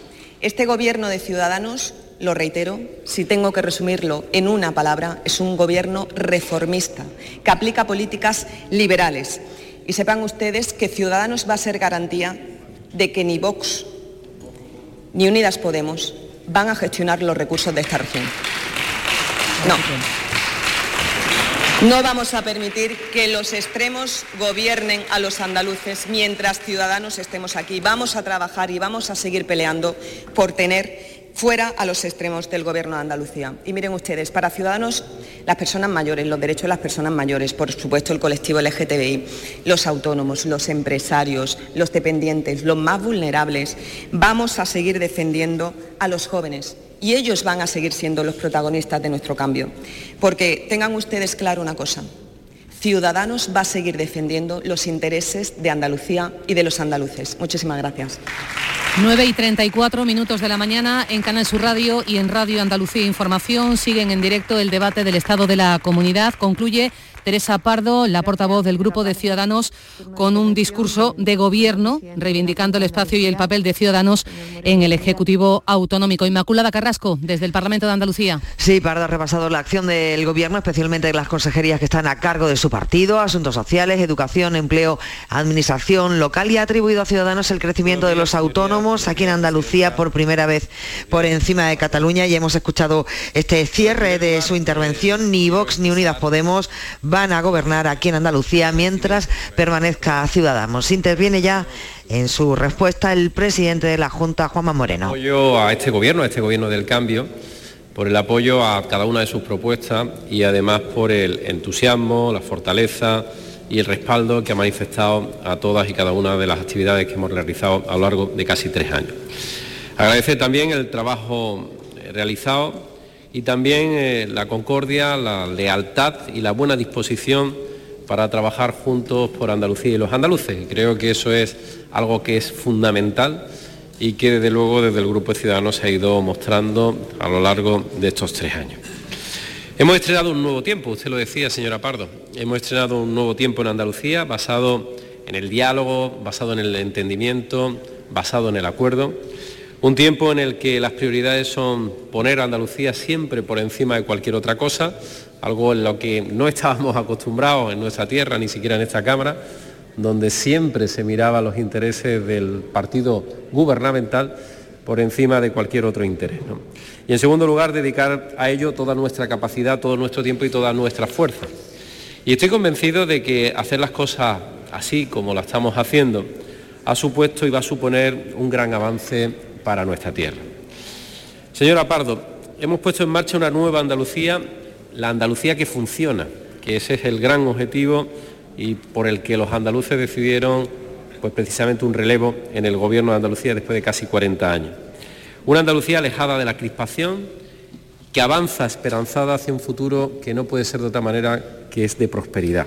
Este gobierno de Ciudadanos, lo reitero, si tengo que resumirlo en una palabra, es un gobierno reformista, que aplica políticas liberales. Y sepan ustedes que Ciudadanos va a ser garantía de que ni Vox ni Unidas Podemos van a gestionar los recursos de esta región. No. No vamos a permitir que los extremos gobiernen a los andaluces mientras ciudadanos estemos aquí. Vamos a trabajar y vamos a seguir peleando por tener fuera a los extremos del Gobierno de Andalucía. Y miren ustedes, para Ciudadanos, las personas mayores, los derechos de las personas mayores, por supuesto el colectivo LGTBI, los autónomos, los empresarios, los dependientes, los más vulnerables, vamos a seguir defendiendo a los jóvenes. Y ellos van a seguir siendo los protagonistas de nuestro cambio. Porque tengan ustedes claro una cosa, Ciudadanos va a seguir defendiendo los intereses de Andalucía y de los andaluces. Muchísimas gracias. 9 y 34 minutos de la mañana en Canal Sur Radio y en Radio Andalucía Información siguen en directo el debate del estado de la comunidad. Concluye Teresa Pardo, la portavoz del Grupo de Ciudadanos, con un discurso de gobierno reivindicando el espacio y el papel de Ciudadanos en el Ejecutivo Autonómico. Inmaculada Carrasco, desde el Parlamento de Andalucía. Sí, Pardo ha repasado la acción del gobierno, especialmente de las consejerías que están a cargo de su partido, asuntos sociales, educación, empleo, administración local y ha atribuido a Ciudadanos el crecimiento de los autónomos aquí en Andalucía por primera vez por encima de Cataluña y hemos escuchado este cierre de su intervención. Ni Vox ni Unidas Podemos van a gobernar aquí en Andalucía mientras permanezca Ciudadanos. Interviene ya en su respuesta el presidente de la Junta, Juanma Moreno. Apoyo a este gobierno, a este gobierno del cambio, por el apoyo a cada una de sus propuestas y además por el entusiasmo, la fortaleza y el respaldo que ha manifestado a todas y cada una de las actividades que hemos realizado a lo largo de casi tres años. Agradecer también el trabajo realizado y también eh, la concordia, la lealtad y la buena disposición para trabajar juntos por Andalucía y los andaluces. creo que eso es algo que es fundamental y que desde luego desde el Grupo de Ciudadanos se ha ido mostrando a lo largo de estos tres años. Hemos estrenado un nuevo tiempo, usted lo decía, señora Pardo. Hemos estrenado un nuevo tiempo en Andalucía basado en el diálogo, basado en el entendimiento, basado en el acuerdo un tiempo en el que las prioridades son poner a Andalucía siempre por encima de cualquier otra cosa, algo en lo que no estábamos acostumbrados en nuestra tierra, ni siquiera en esta Cámara, donde siempre se miraba los intereses del partido gubernamental por encima de cualquier otro interés. Y en segundo lugar, dedicar a ello toda nuestra capacidad, todo nuestro tiempo y toda nuestra fuerza. Y estoy convencido de que hacer las cosas así como las estamos haciendo ha supuesto y va a suponer un gran avance para nuestra tierra. Señora Pardo, hemos puesto en marcha una nueva Andalucía, la Andalucía que funciona, que ese es el gran objetivo y por el que los andaluces decidieron pues precisamente un relevo en el gobierno de Andalucía después de casi 40 años. Una Andalucía alejada de la crispación, que avanza esperanzada hacia un futuro que no puede ser de otra manera que es de prosperidad.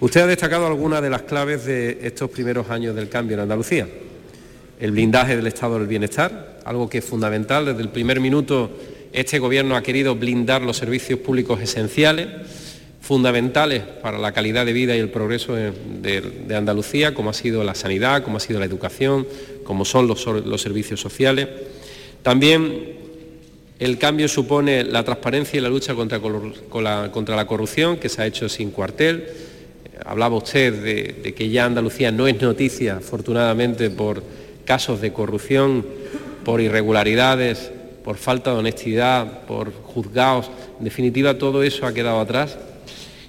Usted ha destacado algunas de las claves de estos primeros años del cambio en Andalucía el blindaje del estado del bienestar, algo que es fundamental. Desde el primer minuto este Gobierno ha querido blindar los servicios públicos esenciales, fundamentales para la calidad de vida y el progreso de, Andalucía, como ha sido la sanidad, como ha sido la educación, como son los, servicios sociales. También el cambio supone la transparencia y la lucha contra, la corrupción, que se ha hecho sin cuartel. Hablaba usted de que ya Andalucía no es noticia, afortunadamente, por casos de corrupción, por irregularidades, por falta de honestidad, por juzgados. En definitiva, todo eso ha quedado atrás.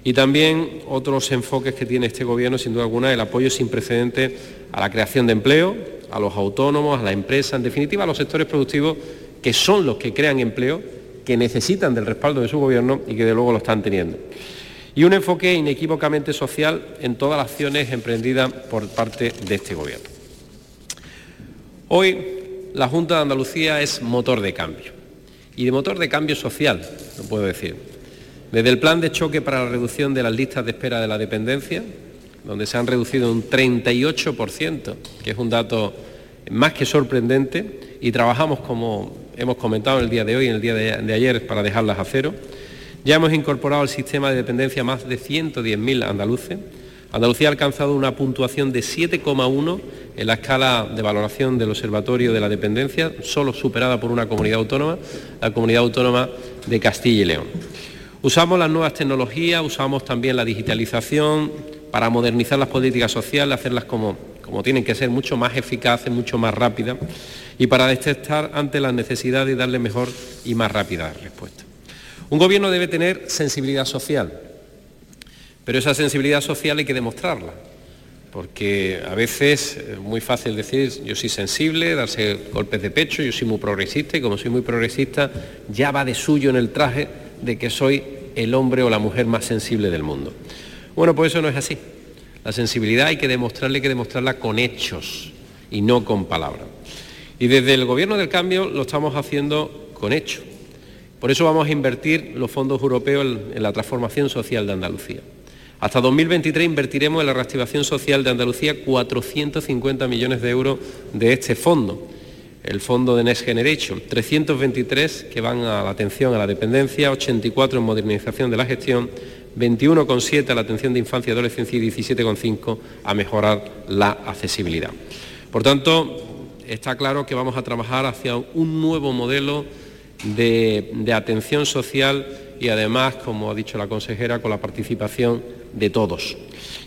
Y también otros enfoques que tiene este Gobierno, sin duda alguna, el apoyo sin precedente a la creación de empleo, a los autónomos, a la empresa, en definitiva a los sectores productivos que son los que crean empleo, que necesitan del respaldo de su Gobierno y que de luego lo están teniendo. Y un enfoque inequívocamente social en todas las acciones emprendidas por parte de este Gobierno. Hoy la Junta de Andalucía es motor de cambio y de motor de cambio social, lo puedo decir. Desde el plan de choque para la reducción de las listas de espera de la dependencia, donde se han reducido un 38%, que es un dato más que sorprendente, y trabajamos, como hemos comentado en el día de hoy y en el día de, ayer, para dejarlas a cero. Ya hemos incorporado al sistema de dependencia más de 110.000 andaluces. Andalucía ha alcanzado una puntuación de 7,1 en la escala de valoración del Observatorio de la Dependencia, solo superada por una comunidad autónoma, la comunidad autónoma de Castilla y León. Usamos las nuevas tecnologías, usamos también la digitalización para modernizar las políticas sociales, hacerlas como, como tienen que ser, mucho más eficaces, mucho más rápidas y para detectar ante las necesidades y darle mejor y más rápida respuesta. Un gobierno debe tener sensibilidad social, pero esa sensibilidad social hay que demostrarla porque a veces es muy fácil decir yo soy sensible, darse golpes de pecho, yo soy muy progresista y como soy muy progresista ya va de suyo en el traje de que soy el hombre o la mujer más sensible del mundo. Bueno, pues eso no es así. La sensibilidad hay que demostrarle, hay que demostrarla con hechos y no con palabras. Y desde el Gobierno del Cambio lo estamos haciendo con hechos. Por eso vamos a invertir los fondos europeos en la transformación social de Andalucía Hasta 2023 invertiremos en la reactivación social de Andalucía 450 millones de euros de este fondo, el fondo de Next Generation, 323 que van a la atención a la dependencia, 84 en modernización de la gestión, 21,7 a la atención de infancia y adolescencia y 17,5 a mejorar la accesibilidad. Por tanto, está claro que vamos a trabajar hacia un nuevo modelo de, de atención social y además, como ha dicho la consejera, con la participación de todos.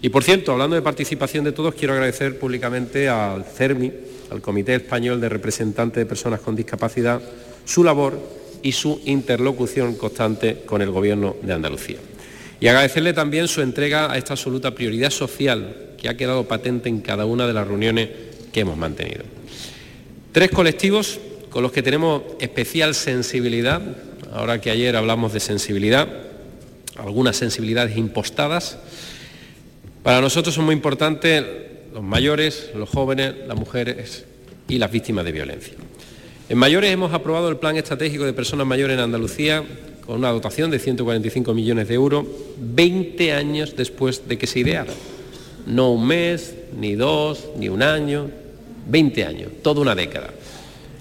Y por cierto, hablando de participación de todos, quiero agradecer públicamente al CERMI, al Comité Español de Representantes de Personas con Discapacidad, su labor y su interlocución constante con el Gobierno de Andalucía. Y agradecerle también su entrega a esta absoluta prioridad social que ha quedado patente en cada una de las reuniones que hemos mantenido. Tres colectivos con los que tenemos especial sensibilidad ahora que ayer hablamos de sensibilidad, algunas sensibilidades impostadas. Para nosotros son muy importantes los mayores, los jóvenes, las mujeres y las víctimas de violencia. En mayores hemos aprobado el Plan Estratégico de Personas Mayores en Andalucía con una dotación de 145 millones de euros, 20 años después de que se ideara. No un mes, ni dos, ni un año, 20 años, toda una década.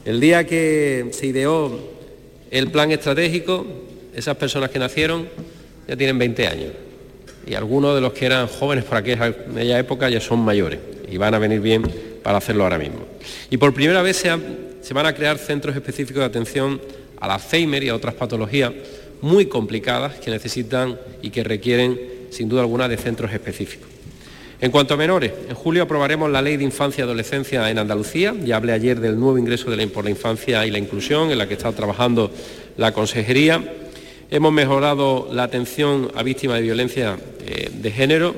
El día que se ideó el plan estratégico, esas personas que nacieron ya tienen 20 años y algunos de los que eran jóvenes por aquella época ya son mayores y van a venir bien para hacerlo ahora mismo. Y por primera vez se, van a crear centros específicos de atención al Alzheimer y a otras patologías muy complicadas que necesitan y que requieren sin duda alguna de centros específicos. En cuanto a menores, en julio aprobaremos la Ley de Infancia y Adolescencia en Andalucía. Ya hablé ayer del nuevo ingreso por la infancia y la inclusión, en la que está trabajando la Consejería. Hemos mejorado la atención a víctimas de violencia eh, de género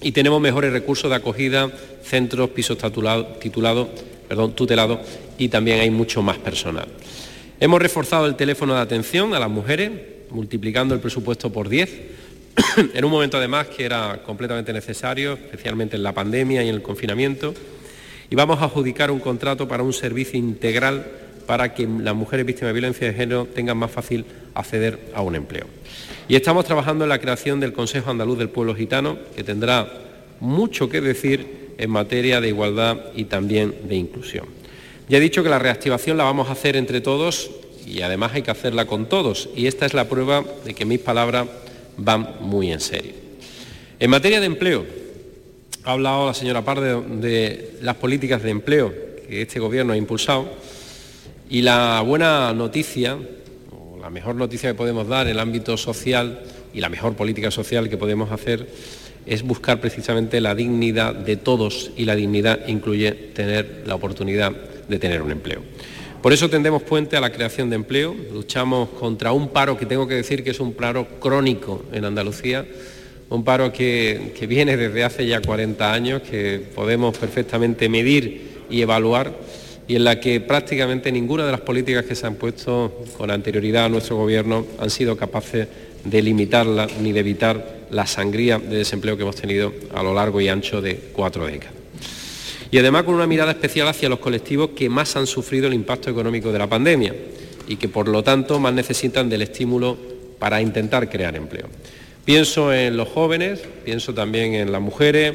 y tenemos mejores recursos de acogida, centros, pisos titulados, perdón, tutelados y también hay mucho más personal. Hemos reforzado el teléfono de atención a las mujeres, multiplicando el presupuesto por 10 en un momento además que era completamente necesario, especialmente en la pandemia y en el confinamiento, y vamos a adjudicar un contrato para un servicio integral para que las mujeres víctimas de violencia de género tengan más fácil acceder a un empleo. Y estamos trabajando en la creación del Consejo Andaluz del Pueblo Gitano, que tendrá mucho que decir en materia de igualdad y también de inclusión. Ya he dicho que la reactivación la vamos a hacer entre todos y además hay que hacerla con todos. Y esta es la prueba de que mis palabras van muy en serio. En materia de empleo, ha hablado la señora Parde de las políticas de empleo que este Gobierno ha impulsado y la buena noticia, o la mejor noticia que podemos dar en el ámbito social y la mejor política social que podemos hacer es buscar precisamente la dignidad de todos y la dignidad incluye tener la oportunidad de tener un empleo. Por eso tendemos puente a la creación de empleo, luchamos contra un paro que tengo que decir que es un paro crónico en Andalucía, un paro que, viene desde hace ya 40 años, que podemos perfectamente medir y evaluar y en la que prácticamente ninguna de las políticas que se han puesto con anterioridad a nuestro gobierno han sido capaces de limitarla ni de evitar la sangría de desempleo que hemos tenido a lo largo y ancho de cuatro décadas y además con una mirada especial hacia los colectivos que más han sufrido el impacto económico de la pandemia y que por lo tanto más necesitan del estímulo para intentar crear empleo. Pienso en los jóvenes, pienso también en las mujeres,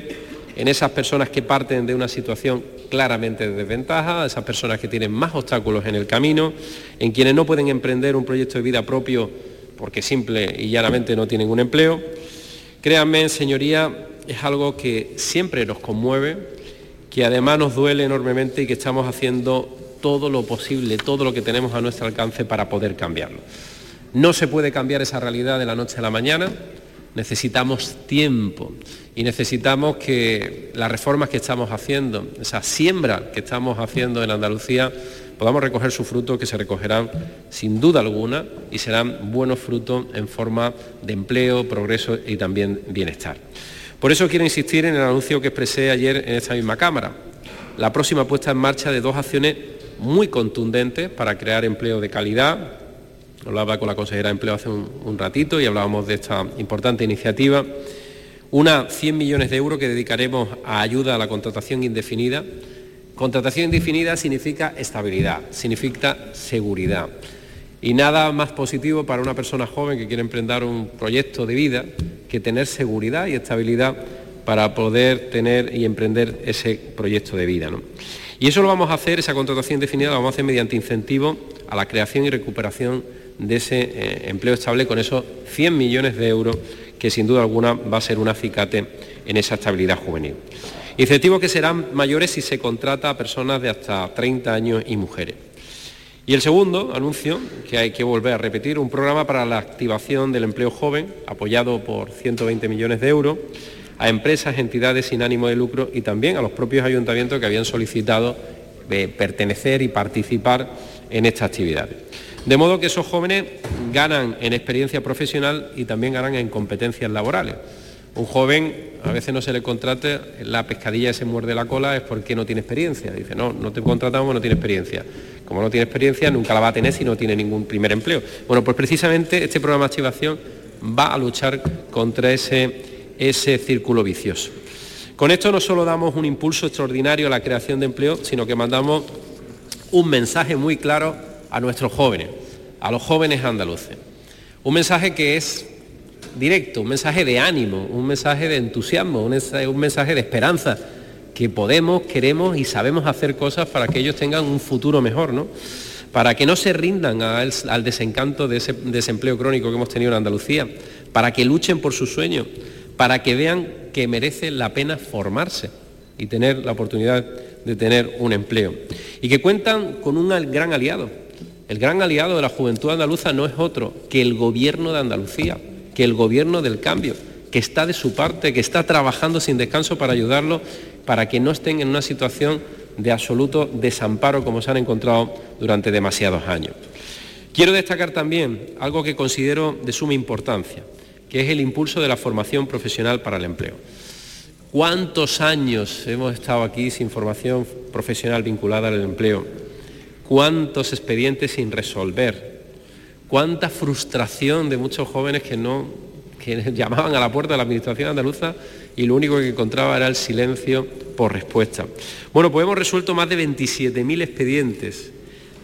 en esas personas que parten de una situación claramente de desventaja, esas personas que tienen más obstáculos en el camino, en quienes no pueden emprender un proyecto de vida propio porque simple y llanamente no tienen un empleo. Créanme, señoría, es algo que siempre nos conmueve, que además nos duele enormemente y que estamos haciendo todo lo posible, todo lo que tenemos a nuestro alcance para poder cambiarlo. No se puede cambiar esa realidad de la noche a la mañana, necesitamos tiempo y necesitamos que las reformas que estamos haciendo, esa siembra que estamos haciendo en Andalucía, podamos recoger su fruto, que se recogerán sin duda alguna y serán buenos frutos en forma de empleo, progreso y también bienestar. Por eso quiero insistir en el anuncio que expresé ayer en esta misma Cámara, la próxima puesta en marcha de dos acciones muy contundentes para crear empleo de calidad. Hablaba con la consejera de Empleo hace un, ratito y hablábamos de esta importante iniciativa. Una 100 millones de euros que dedicaremos a ayuda a la contratación indefinida. Contratación indefinida significa estabilidad, significa seguridad. Y nada más positivo para una persona joven que quiere emprender un proyecto de vida que tener seguridad y estabilidad para poder tener y emprender ese proyecto de vida. Y eso lo vamos a hacer, esa contratación definida la vamos a hacer mediante incentivo a la creación y recuperación de ese eh, empleo estable con esos 100 millones de euros que sin duda alguna va a ser un acicate en esa estabilidad juvenil. Incentivos que serán mayores si se contrata a personas de hasta 30 años y mujeres. Y el segundo anuncio, que hay que volver a repetir, un programa para la activación del empleo joven, apoyado por 120 millones de euros, a empresas, entidades sin ánimo de lucro y también a los propios ayuntamientos que habían solicitado eh, pertenecer y participar en esta actividad. De modo que esos jóvenes ganan en experiencia profesional y también ganan en competencias laborales. Un joven a veces no se le contrata, la pescadilla se muerde la cola es porque no tiene experiencia. Dice, no, no te contratamos, no tiene experiencia. Como no tiene experiencia, nunca la va a tener si no tiene ningún primer empleo. Bueno, pues precisamente este programa de activación va a luchar contra ese ese círculo vicioso. Con esto no solo damos un impulso extraordinario a la creación de empleo, sino que mandamos un mensaje muy claro a nuestros jóvenes, a los jóvenes andaluces. Un mensaje que es directo, un mensaje de ánimo, un mensaje de entusiasmo, un mensaje de esperanza, que podemos, queremos y sabemos hacer cosas para que ellos tengan un futuro mejor, ¿no? Para que no se rindan al, desencanto de ese desempleo crónico que hemos tenido en Andalucía, para que luchen por sus sueños, para que vean que merece la pena formarse y tener la oportunidad de tener un empleo. Y que cuentan con un gran aliado. El gran aliado de la juventud andaluza no es otro que el gobierno de Andalucía, que el gobierno del cambio, que está de su parte, que está trabajando sin descanso para ayudarlo, para que no estén en una situación de absoluto desamparo como se han encontrado durante demasiados años. Quiero destacar también algo que considero de suma importancia que es el impulso de la formación profesional para el empleo. ¿Cuántos años hemos estado aquí sin formación profesional vinculada al empleo? ¿Cuántos expedientes sin resolver? ¿Cuánta frustración de muchos jóvenes que no que llamaban a la puerta de la Administración andaluza y lo único que encontraba era el silencio por respuesta? Bueno, pues hemos resuelto más de 27.000 expedientes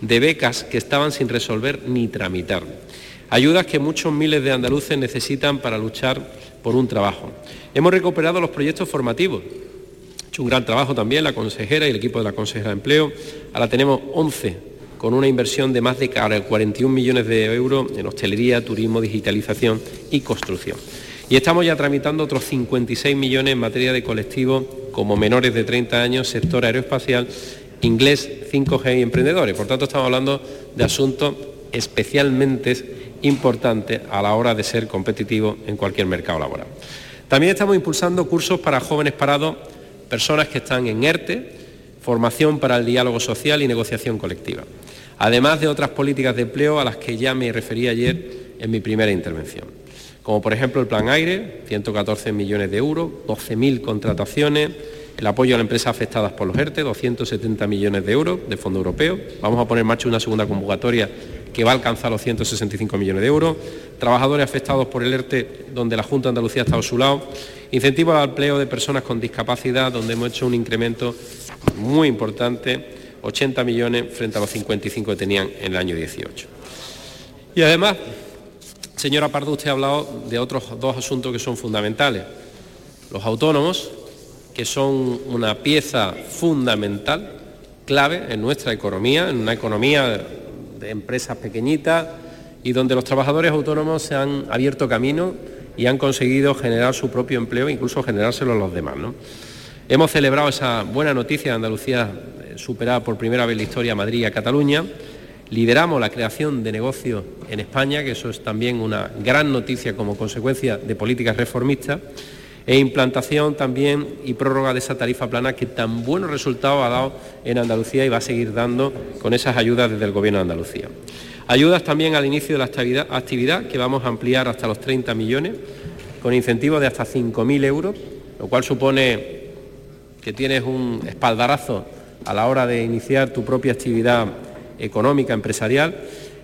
de becas que estaban sin resolver ni tramitar. Ayudas que muchos miles de andaluces necesitan para luchar por un trabajo. Hemos recuperado los proyectos formativos. Ha hecho un gran trabajo también la consejera y el equipo de la consejera de empleo. Ahora tenemos 11 con una inversión de más de 41 millones de euros en hostelería, turismo, digitalización y construcción. Y estamos ya tramitando otros 56 millones en materia de colectivos como menores de 30 años, sector aeroespacial, inglés, 5G y emprendedores. Por tanto, estamos hablando de asuntos especialmente importante a la hora de ser competitivo en cualquier mercado laboral. También estamos impulsando cursos para jóvenes parados, personas que están en ERTE, formación para el diálogo social y negociación colectiva, además de otras políticas de empleo a las que ya me referí ayer en mi primera intervención, como por ejemplo el Plan Aire, 114 millones de euros, 12.000 contrataciones, el apoyo a las empresas afectadas por los ERTE, 270 millones de euros de fondo europeo. Vamos a poner en marcha una segunda convocatoria que va a alcanzar los 165 millones de euros, trabajadores afectados por el ERTE, donde la Junta de Andalucía estado a su lado, incentivo al empleo de personas con discapacidad, donde hemos hecho un incremento muy importante, 80 millones frente a los 55 que tenían en el año 18. Y además, señora Pardo, usted ha hablado de otros dos asuntos que son fundamentales. Los autónomos, que son una pieza fundamental, clave en nuestra economía, en una economía de empresas pequeñitas y donde los trabajadores autónomos se han abierto camino y han conseguido generar su propio empleo incluso generárselo a los demás. Hemos celebrado esa buena noticia de Andalucía eh, superada por primera vez la historia a Madrid y a Cataluña. Lideramos la creación de negocios en España, que eso es también una gran noticia como consecuencia de políticas reformistas e implantación también y prórroga de esa tarifa plana que tan buenos resultados ha dado en Andalucía y va a seguir dando con esas ayudas desde el Gobierno de Andalucía. Ayudas también al inicio de la actividad que vamos a ampliar hasta los 30 millones, con incentivos de hasta 5.000 euros, lo cual supone que tienes un espaldarazo a la hora de iniciar tu propia actividad económica, empresarial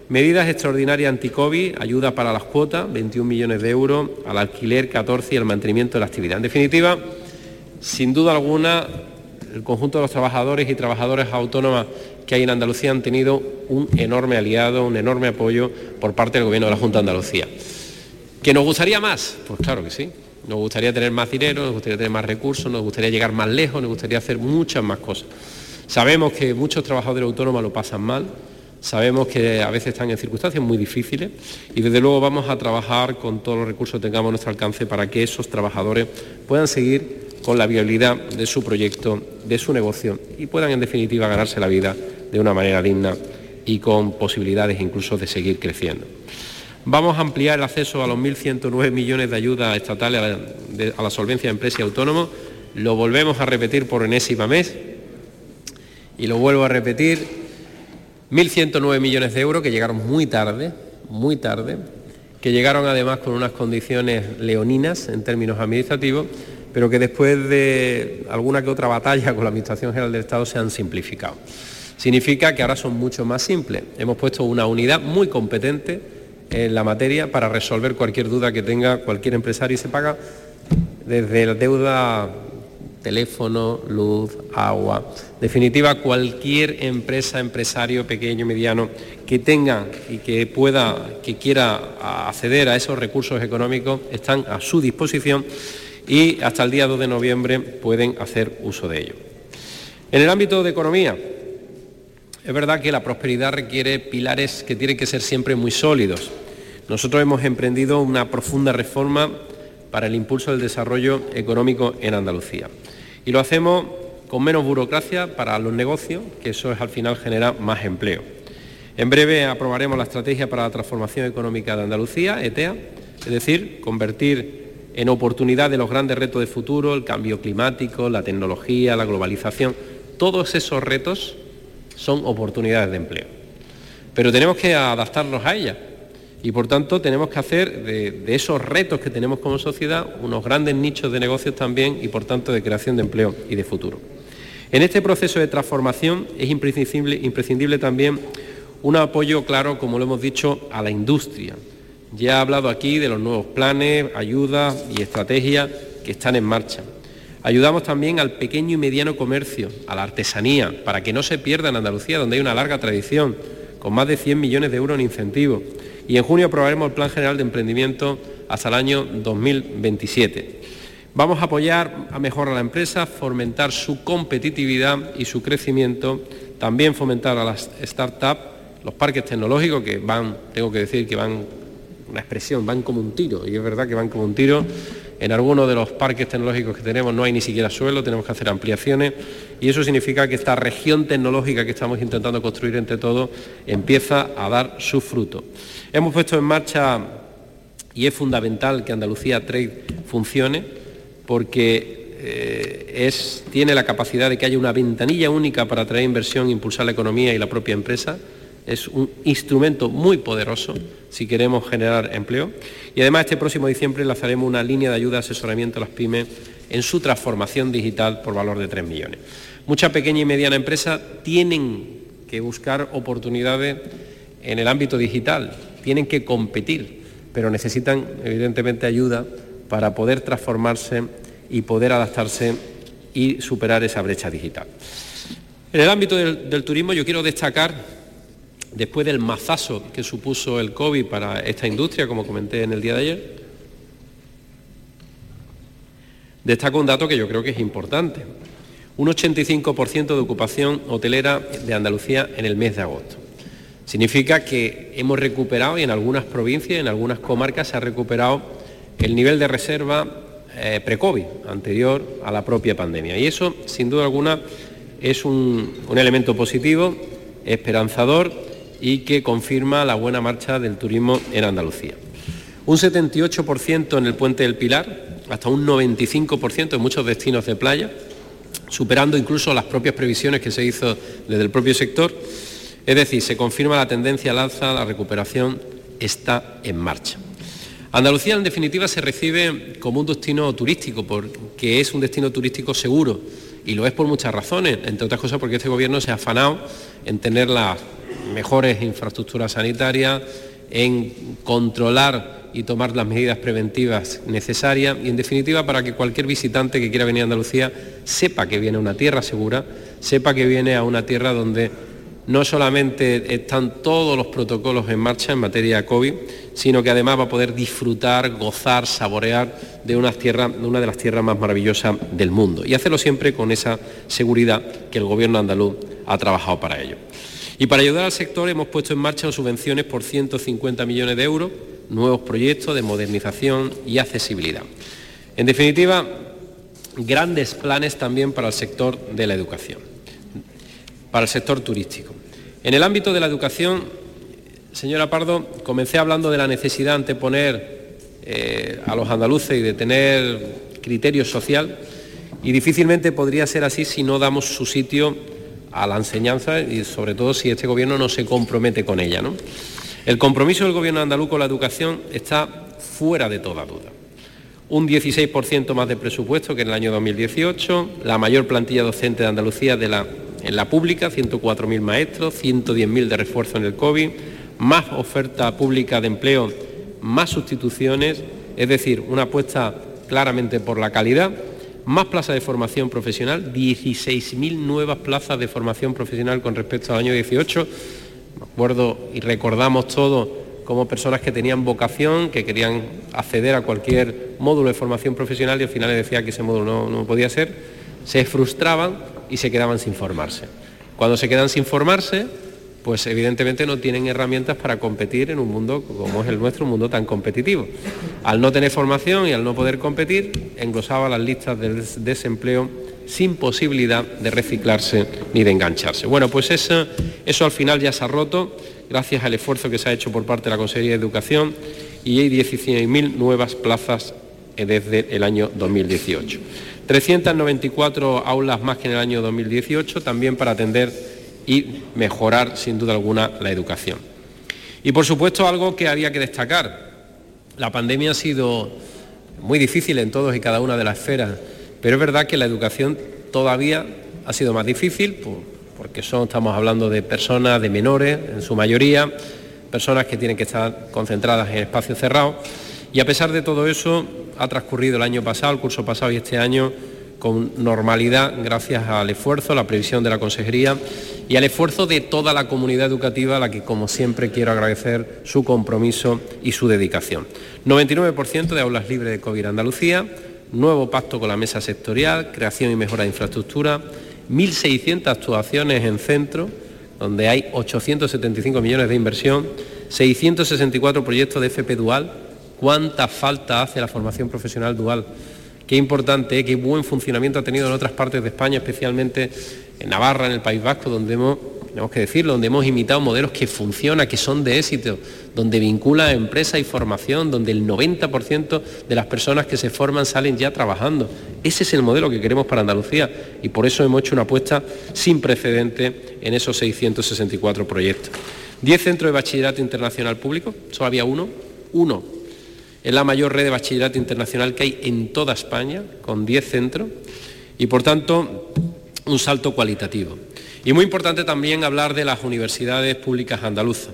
Medidas extraordinarias anti-COVID, ayuda para las cuotas, 21 millones de euros, al alquiler 14 y al mantenimiento de la actividad. En definitiva, sin duda alguna, el conjunto de los trabajadores y trabajadoras autónomas que hay en Andalucía han tenido un enorme aliado, un enorme apoyo por parte del Gobierno de la Junta de Andalucía. ¿Que nos gustaría más? Pues claro que sí. Nos gustaría tener más dinero, nos gustaría tener más recursos, nos gustaría llegar más lejos, nos gustaría hacer muchas más cosas. Sabemos que muchos trabajadores autónomos lo pasan mal, sabemos que a veces están en circunstancias muy difíciles y desde luego vamos a trabajar con todos los recursos que tengamos a nuestro alcance para que esos trabajadores puedan seguir con la viabilidad de su proyecto, de su negocio y puedan en definitiva ganarse la vida de una manera digna y con posibilidades incluso de seguir creciendo. Vamos a ampliar el acceso a los 1.109 millones de ayudas estatales a la, solvencia de empresas y autónomos. Lo volvemos a repetir por enésima mes y lo vuelvo a repetir. 1.109 millones de euros que llegaron muy tarde, muy tarde, que llegaron además con unas condiciones leoninas en términos administrativos, pero que después de alguna que otra batalla con la Administración General del Estado se han simplificado. Significa que ahora son mucho más simples. Hemos puesto una unidad muy competente en la materia para resolver cualquier duda que tenga cualquier empresario y se paga desde la deuda teléfono, luz, agua. definitiva, cualquier empresa, empresario pequeño, mediano, que tenga y que pueda, que quiera acceder a esos recursos económicos, están a su disposición y hasta el día 2 de noviembre pueden hacer uso de ello. En el ámbito de economía, es verdad que la prosperidad requiere pilares que tienen que ser siempre muy sólidos. Nosotros hemos emprendido una profunda reforma para el impulso del desarrollo económico en Andalucía. Y lo hacemos con menos burocracia para los negocios, que eso es, al final genera más empleo. En breve aprobaremos la estrategia para la transformación económica de Andalucía, ETEA, es decir, convertir en oportunidad de los grandes retos de futuro, el cambio climático, la tecnología, la globalización, todos esos retos son oportunidades de empleo. Pero tenemos que adaptarnos a ellas y por tanto tenemos que hacer de, esos retos que tenemos como sociedad unos grandes nichos de negocios también y por tanto de creación de empleo y de futuro. En este proceso de transformación es imprescindible, imprescindible también un apoyo claro, como lo hemos dicho, a la industria. Ya he hablado aquí de los nuevos planes, ayudas y estrategias que están en marcha. Ayudamos también al pequeño y mediano comercio, a la artesanía, para que no se pierda en Andalucía, donde hay una larga tradición, con más de 100 millones de euros en incentivos. Y en junio aprobaremos el Plan General de Emprendimiento hasta el año 2027. Vamos a apoyar a mejorar la empresa, fomentar su competitividad y su crecimiento, también fomentar a las startups, los parques tecnológicos que van, tengo que decir que van, una expresión, van como un tiro, y es verdad que van como un tiro en algunos de los parques tecnológicos que tenemos no hay ni siquiera suelo, tenemos que hacer ampliaciones y eso significa que esta región tecnológica que estamos intentando construir entre todos empieza a dar su fruto. Hemos puesto en marcha y es fundamental que Andalucía Trade funcione porque eh, tiene la capacidad de que haya una ventanilla única para atraer inversión, impulsar la economía y la propia empresa es un instrumento muy poderoso si queremos generar empleo. Y además este próximo diciembre lanzaremos una línea de ayuda asesoramiento a las pymes en su transformación digital por valor de 3 millones. Muchas pequeñas y medianas empresas tienen que buscar oportunidades en el ámbito digital, tienen que competir, pero necesitan evidentemente ayuda para poder transformarse y poder adaptarse y superar esa brecha digital. En el ámbito del turismo yo quiero destacar después del mazazo que supuso el COVID para esta industria, como comenté en el día de ayer, destaco un dato que yo creo que es importante. Un 85% de ocupación hotelera de Andalucía en el mes de agosto. Significa que hemos recuperado, y en algunas provincias, en algunas comarcas, se ha recuperado el nivel de reserva eh, pre-COVID, anterior a la propia pandemia. Y eso, sin duda alguna, es un elemento positivo, esperanzador y que confirma la buena marcha del turismo en Andalucía. Un 78% en el puente del Pilar, hasta un 95% en muchos destinos de playa, superando incluso las propias previsiones que se hizo desde el propio sector. Es decir, se confirma la tendencia al alza, la recuperación está en marcha. Andalucía, en definitiva, se recibe como un destino turístico, porque es un destino turístico seguro, y lo es por muchas razones, entre otras cosas porque este gobierno se ha afanado en tener las mejores infraestructuras sanitarias, en controlar y tomar las medidas preventivas necesarias y en definitiva para que cualquier visitante que quiera venir a Andalucía sepa que viene a una tierra segura, sepa que viene a una tierra donde no solamente están todos los protocolos en marcha en materia de COVID, sino que además va a poder disfrutar, gozar, saborear de una, de las tierras más maravillosas del mundo. Y hacerlo siempre con esa seguridad que el Gobierno andaluz ha trabajado para ello. Y para ayudar al sector hemos puesto en marcha subvenciones por 150 millones de euros, nuevos proyectos de modernización y accesibilidad. En definitiva, grandes planes también para el sector de la educación, para el sector turístico. En el ámbito de la educación, señora Pardo, comencé hablando de la necesidad de anteponer eh, a los andaluces y de tener criterio social y difícilmente podría ser así si no damos su sitio a la enseñanza y sobre todo si este gobierno no se compromete con ella. El compromiso del gobierno andaluz con la educación está fuera de toda duda. Un 16% más de presupuesto que en el año 2018, la mayor plantilla docente de Andalucía de la en la pública, 104.000 maestros, 110.000 de refuerzo en el COVID, más oferta pública de empleo, más sustituciones, es decir, una apuesta claramente por la calidad, más plazas de formación profesional, 16.000 nuevas plazas de formación profesional con respecto al año 18. Me acuerdo y recordamos todo como personas que tenían vocación, que querían acceder a cualquier módulo de formación profesional y al final les decía que ese módulo no podía ser, se frustraban y se quedaban sin formarse. Cuando se quedan sin formarse, pues evidentemente no tienen herramientas para competir en un mundo como es el nuestro, un mundo tan competitivo. Al no tener formación y al no poder competir, englosaba las listas del desempleo sin posibilidad de reciclarse ni de engancharse. Bueno, pues eso, eso al final ya se ha roto gracias al esfuerzo que se ha hecho por parte de la Consejería de Educación y hay 16.000 nuevas plazas desde el año 2018. 394 aulas más que en el año 2018, también para atender y mejorar sin duda alguna la educación. Y por supuesto algo que había que destacar, la pandemia ha sido muy difícil en todos y cada una de las esferas, pero es verdad que la educación todavía ha sido más difícil porque son, estamos hablando de personas, de menores en su mayoría, personas que tienen que estar concentradas en espacios cerrados y a pesar de todo eso, ha transcurrido el año pasado, el curso pasado y este año con normalidad gracias al esfuerzo, la previsión de la Consejería y al esfuerzo de toda la comunidad educativa a la que como siempre quiero agradecer su compromiso y su dedicación. 99% de aulas libres de COVID en Andalucía, nuevo pacto con la mesa sectorial, creación y mejora de infraestructura, 1.600 actuaciones en centro, donde hay 875 millones de inversión, 664 proyectos de FP Dual, cuánta falta hace la formación profesional dual, qué importante, qué buen funcionamiento ha tenido en otras partes de España, especialmente en Navarra, en el País Vasco, donde hemos, tenemos que decirlo, donde hemos imitado modelos que funcionan, que son de éxito, donde vincula empresa y formación, donde el 90% de las personas que se forman salen ya trabajando. Ese es el modelo que queremos para Andalucía y por eso hemos hecho una apuesta sin precedente en esos 664 proyectos. 10 centros de bachillerato internacional público, solo había uno, uno es la mayor red de bachillerato internacional que hay en toda España, con 10 centros, y por tanto un salto cualitativo. Y muy importante también hablar de las universidades públicas andaluzas.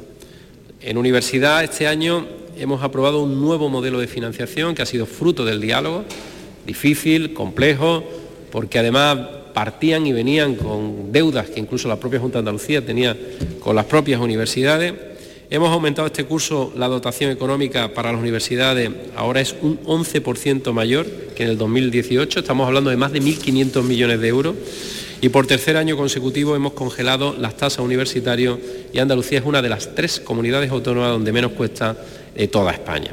En universidad este año hemos aprobado un nuevo modelo de financiación que ha sido fruto del diálogo, difícil, complejo, porque además partían y venían con deudas que incluso la propia Junta de Andalucía tenía con las propias universidades Hemos aumentado este curso la dotación económica para las universidades, ahora es un 11% mayor que en el 2018, estamos hablando de más de 1.500 millones de euros y por tercer año consecutivo hemos congelado las tasas universitarias y Andalucía es una de las tres comunidades autónomas donde menos cuesta de toda España.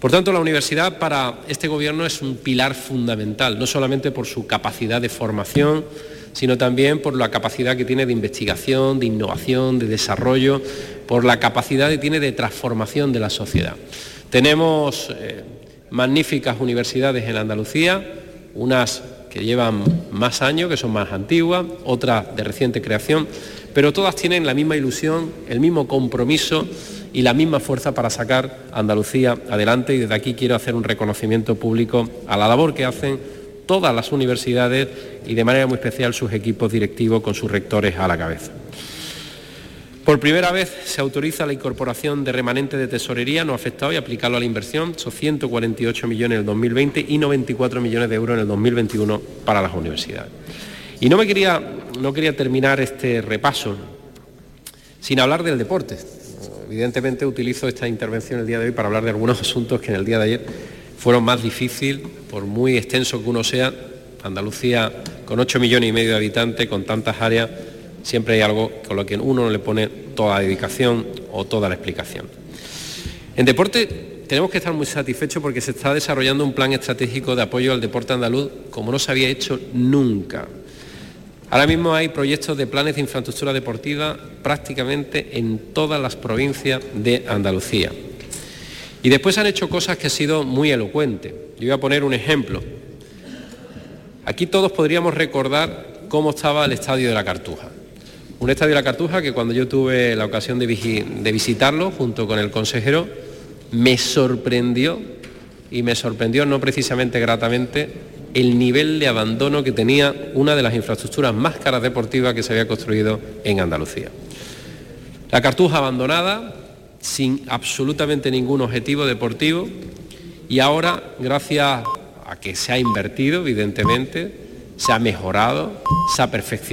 Por tanto, la universidad para este Gobierno es un pilar fundamental, no solamente por su capacidad de formación, sino también por la capacidad que tiene de investigación, de innovación, de desarrollo, por la capacidad que tiene de transformación de la sociedad. Tenemos eh, magníficas universidades en Andalucía, unas que llevan más años, que son más antiguas, otras de reciente creación, pero todas tienen la misma ilusión, el mismo compromiso y la misma fuerza para sacar a Andalucía adelante y desde aquí quiero hacer un reconocimiento público a la labor que hacen todas las universidades y de manera muy especial sus equipos directivos con sus rectores a la cabeza. Por primera vez se autoriza la incorporación de remanente de tesorería no afectado y aplicarlo a la inversión. Son 148 millones en el 2020 y 94 millones de euros en el 2021 para las universidades. Y no me quería, no quería terminar este repaso sin hablar del deporte. Evidentemente utilizo esta intervención el día de hoy para hablar de algunos asuntos que en el día de ayer fueron más difíciles, por muy extenso que uno sea. Andalucía, con 8 millones y medio de habitantes, con tantas áreas, siempre hay algo con lo que uno no le pone toda la dedicación o toda la explicación. En deporte tenemos que estar muy satisfechos porque se está desarrollando un plan estratégico de apoyo al deporte andaluz como no se había hecho nunca. Ahora mismo hay proyectos de planes de infraestructura deportiva prácticamente en todas las provincias de Andalucía. Y después han hecho cosas que han sido muy elocuentes. Yo voy a poner un ejemplo. Aquí todos podríamos recordar cómo estaba el estadio de la Cartuja. Un estadio de la Cartuja que cuando yo tuve la ocasión de, visitarlo junto con el consejero, me sorprendió, y me sorprendió no precisamente gratamente, el nivel de abandono que tenía una de las infraestructuras más caras deportivas que se había construido en Andalucía. La Cartuja abandonada, sin absolutamente ningún objetivo deportivo, y ahora, gracias a que se ha invertido, evidentemente, se ha mejorado, se ha perfeccionado,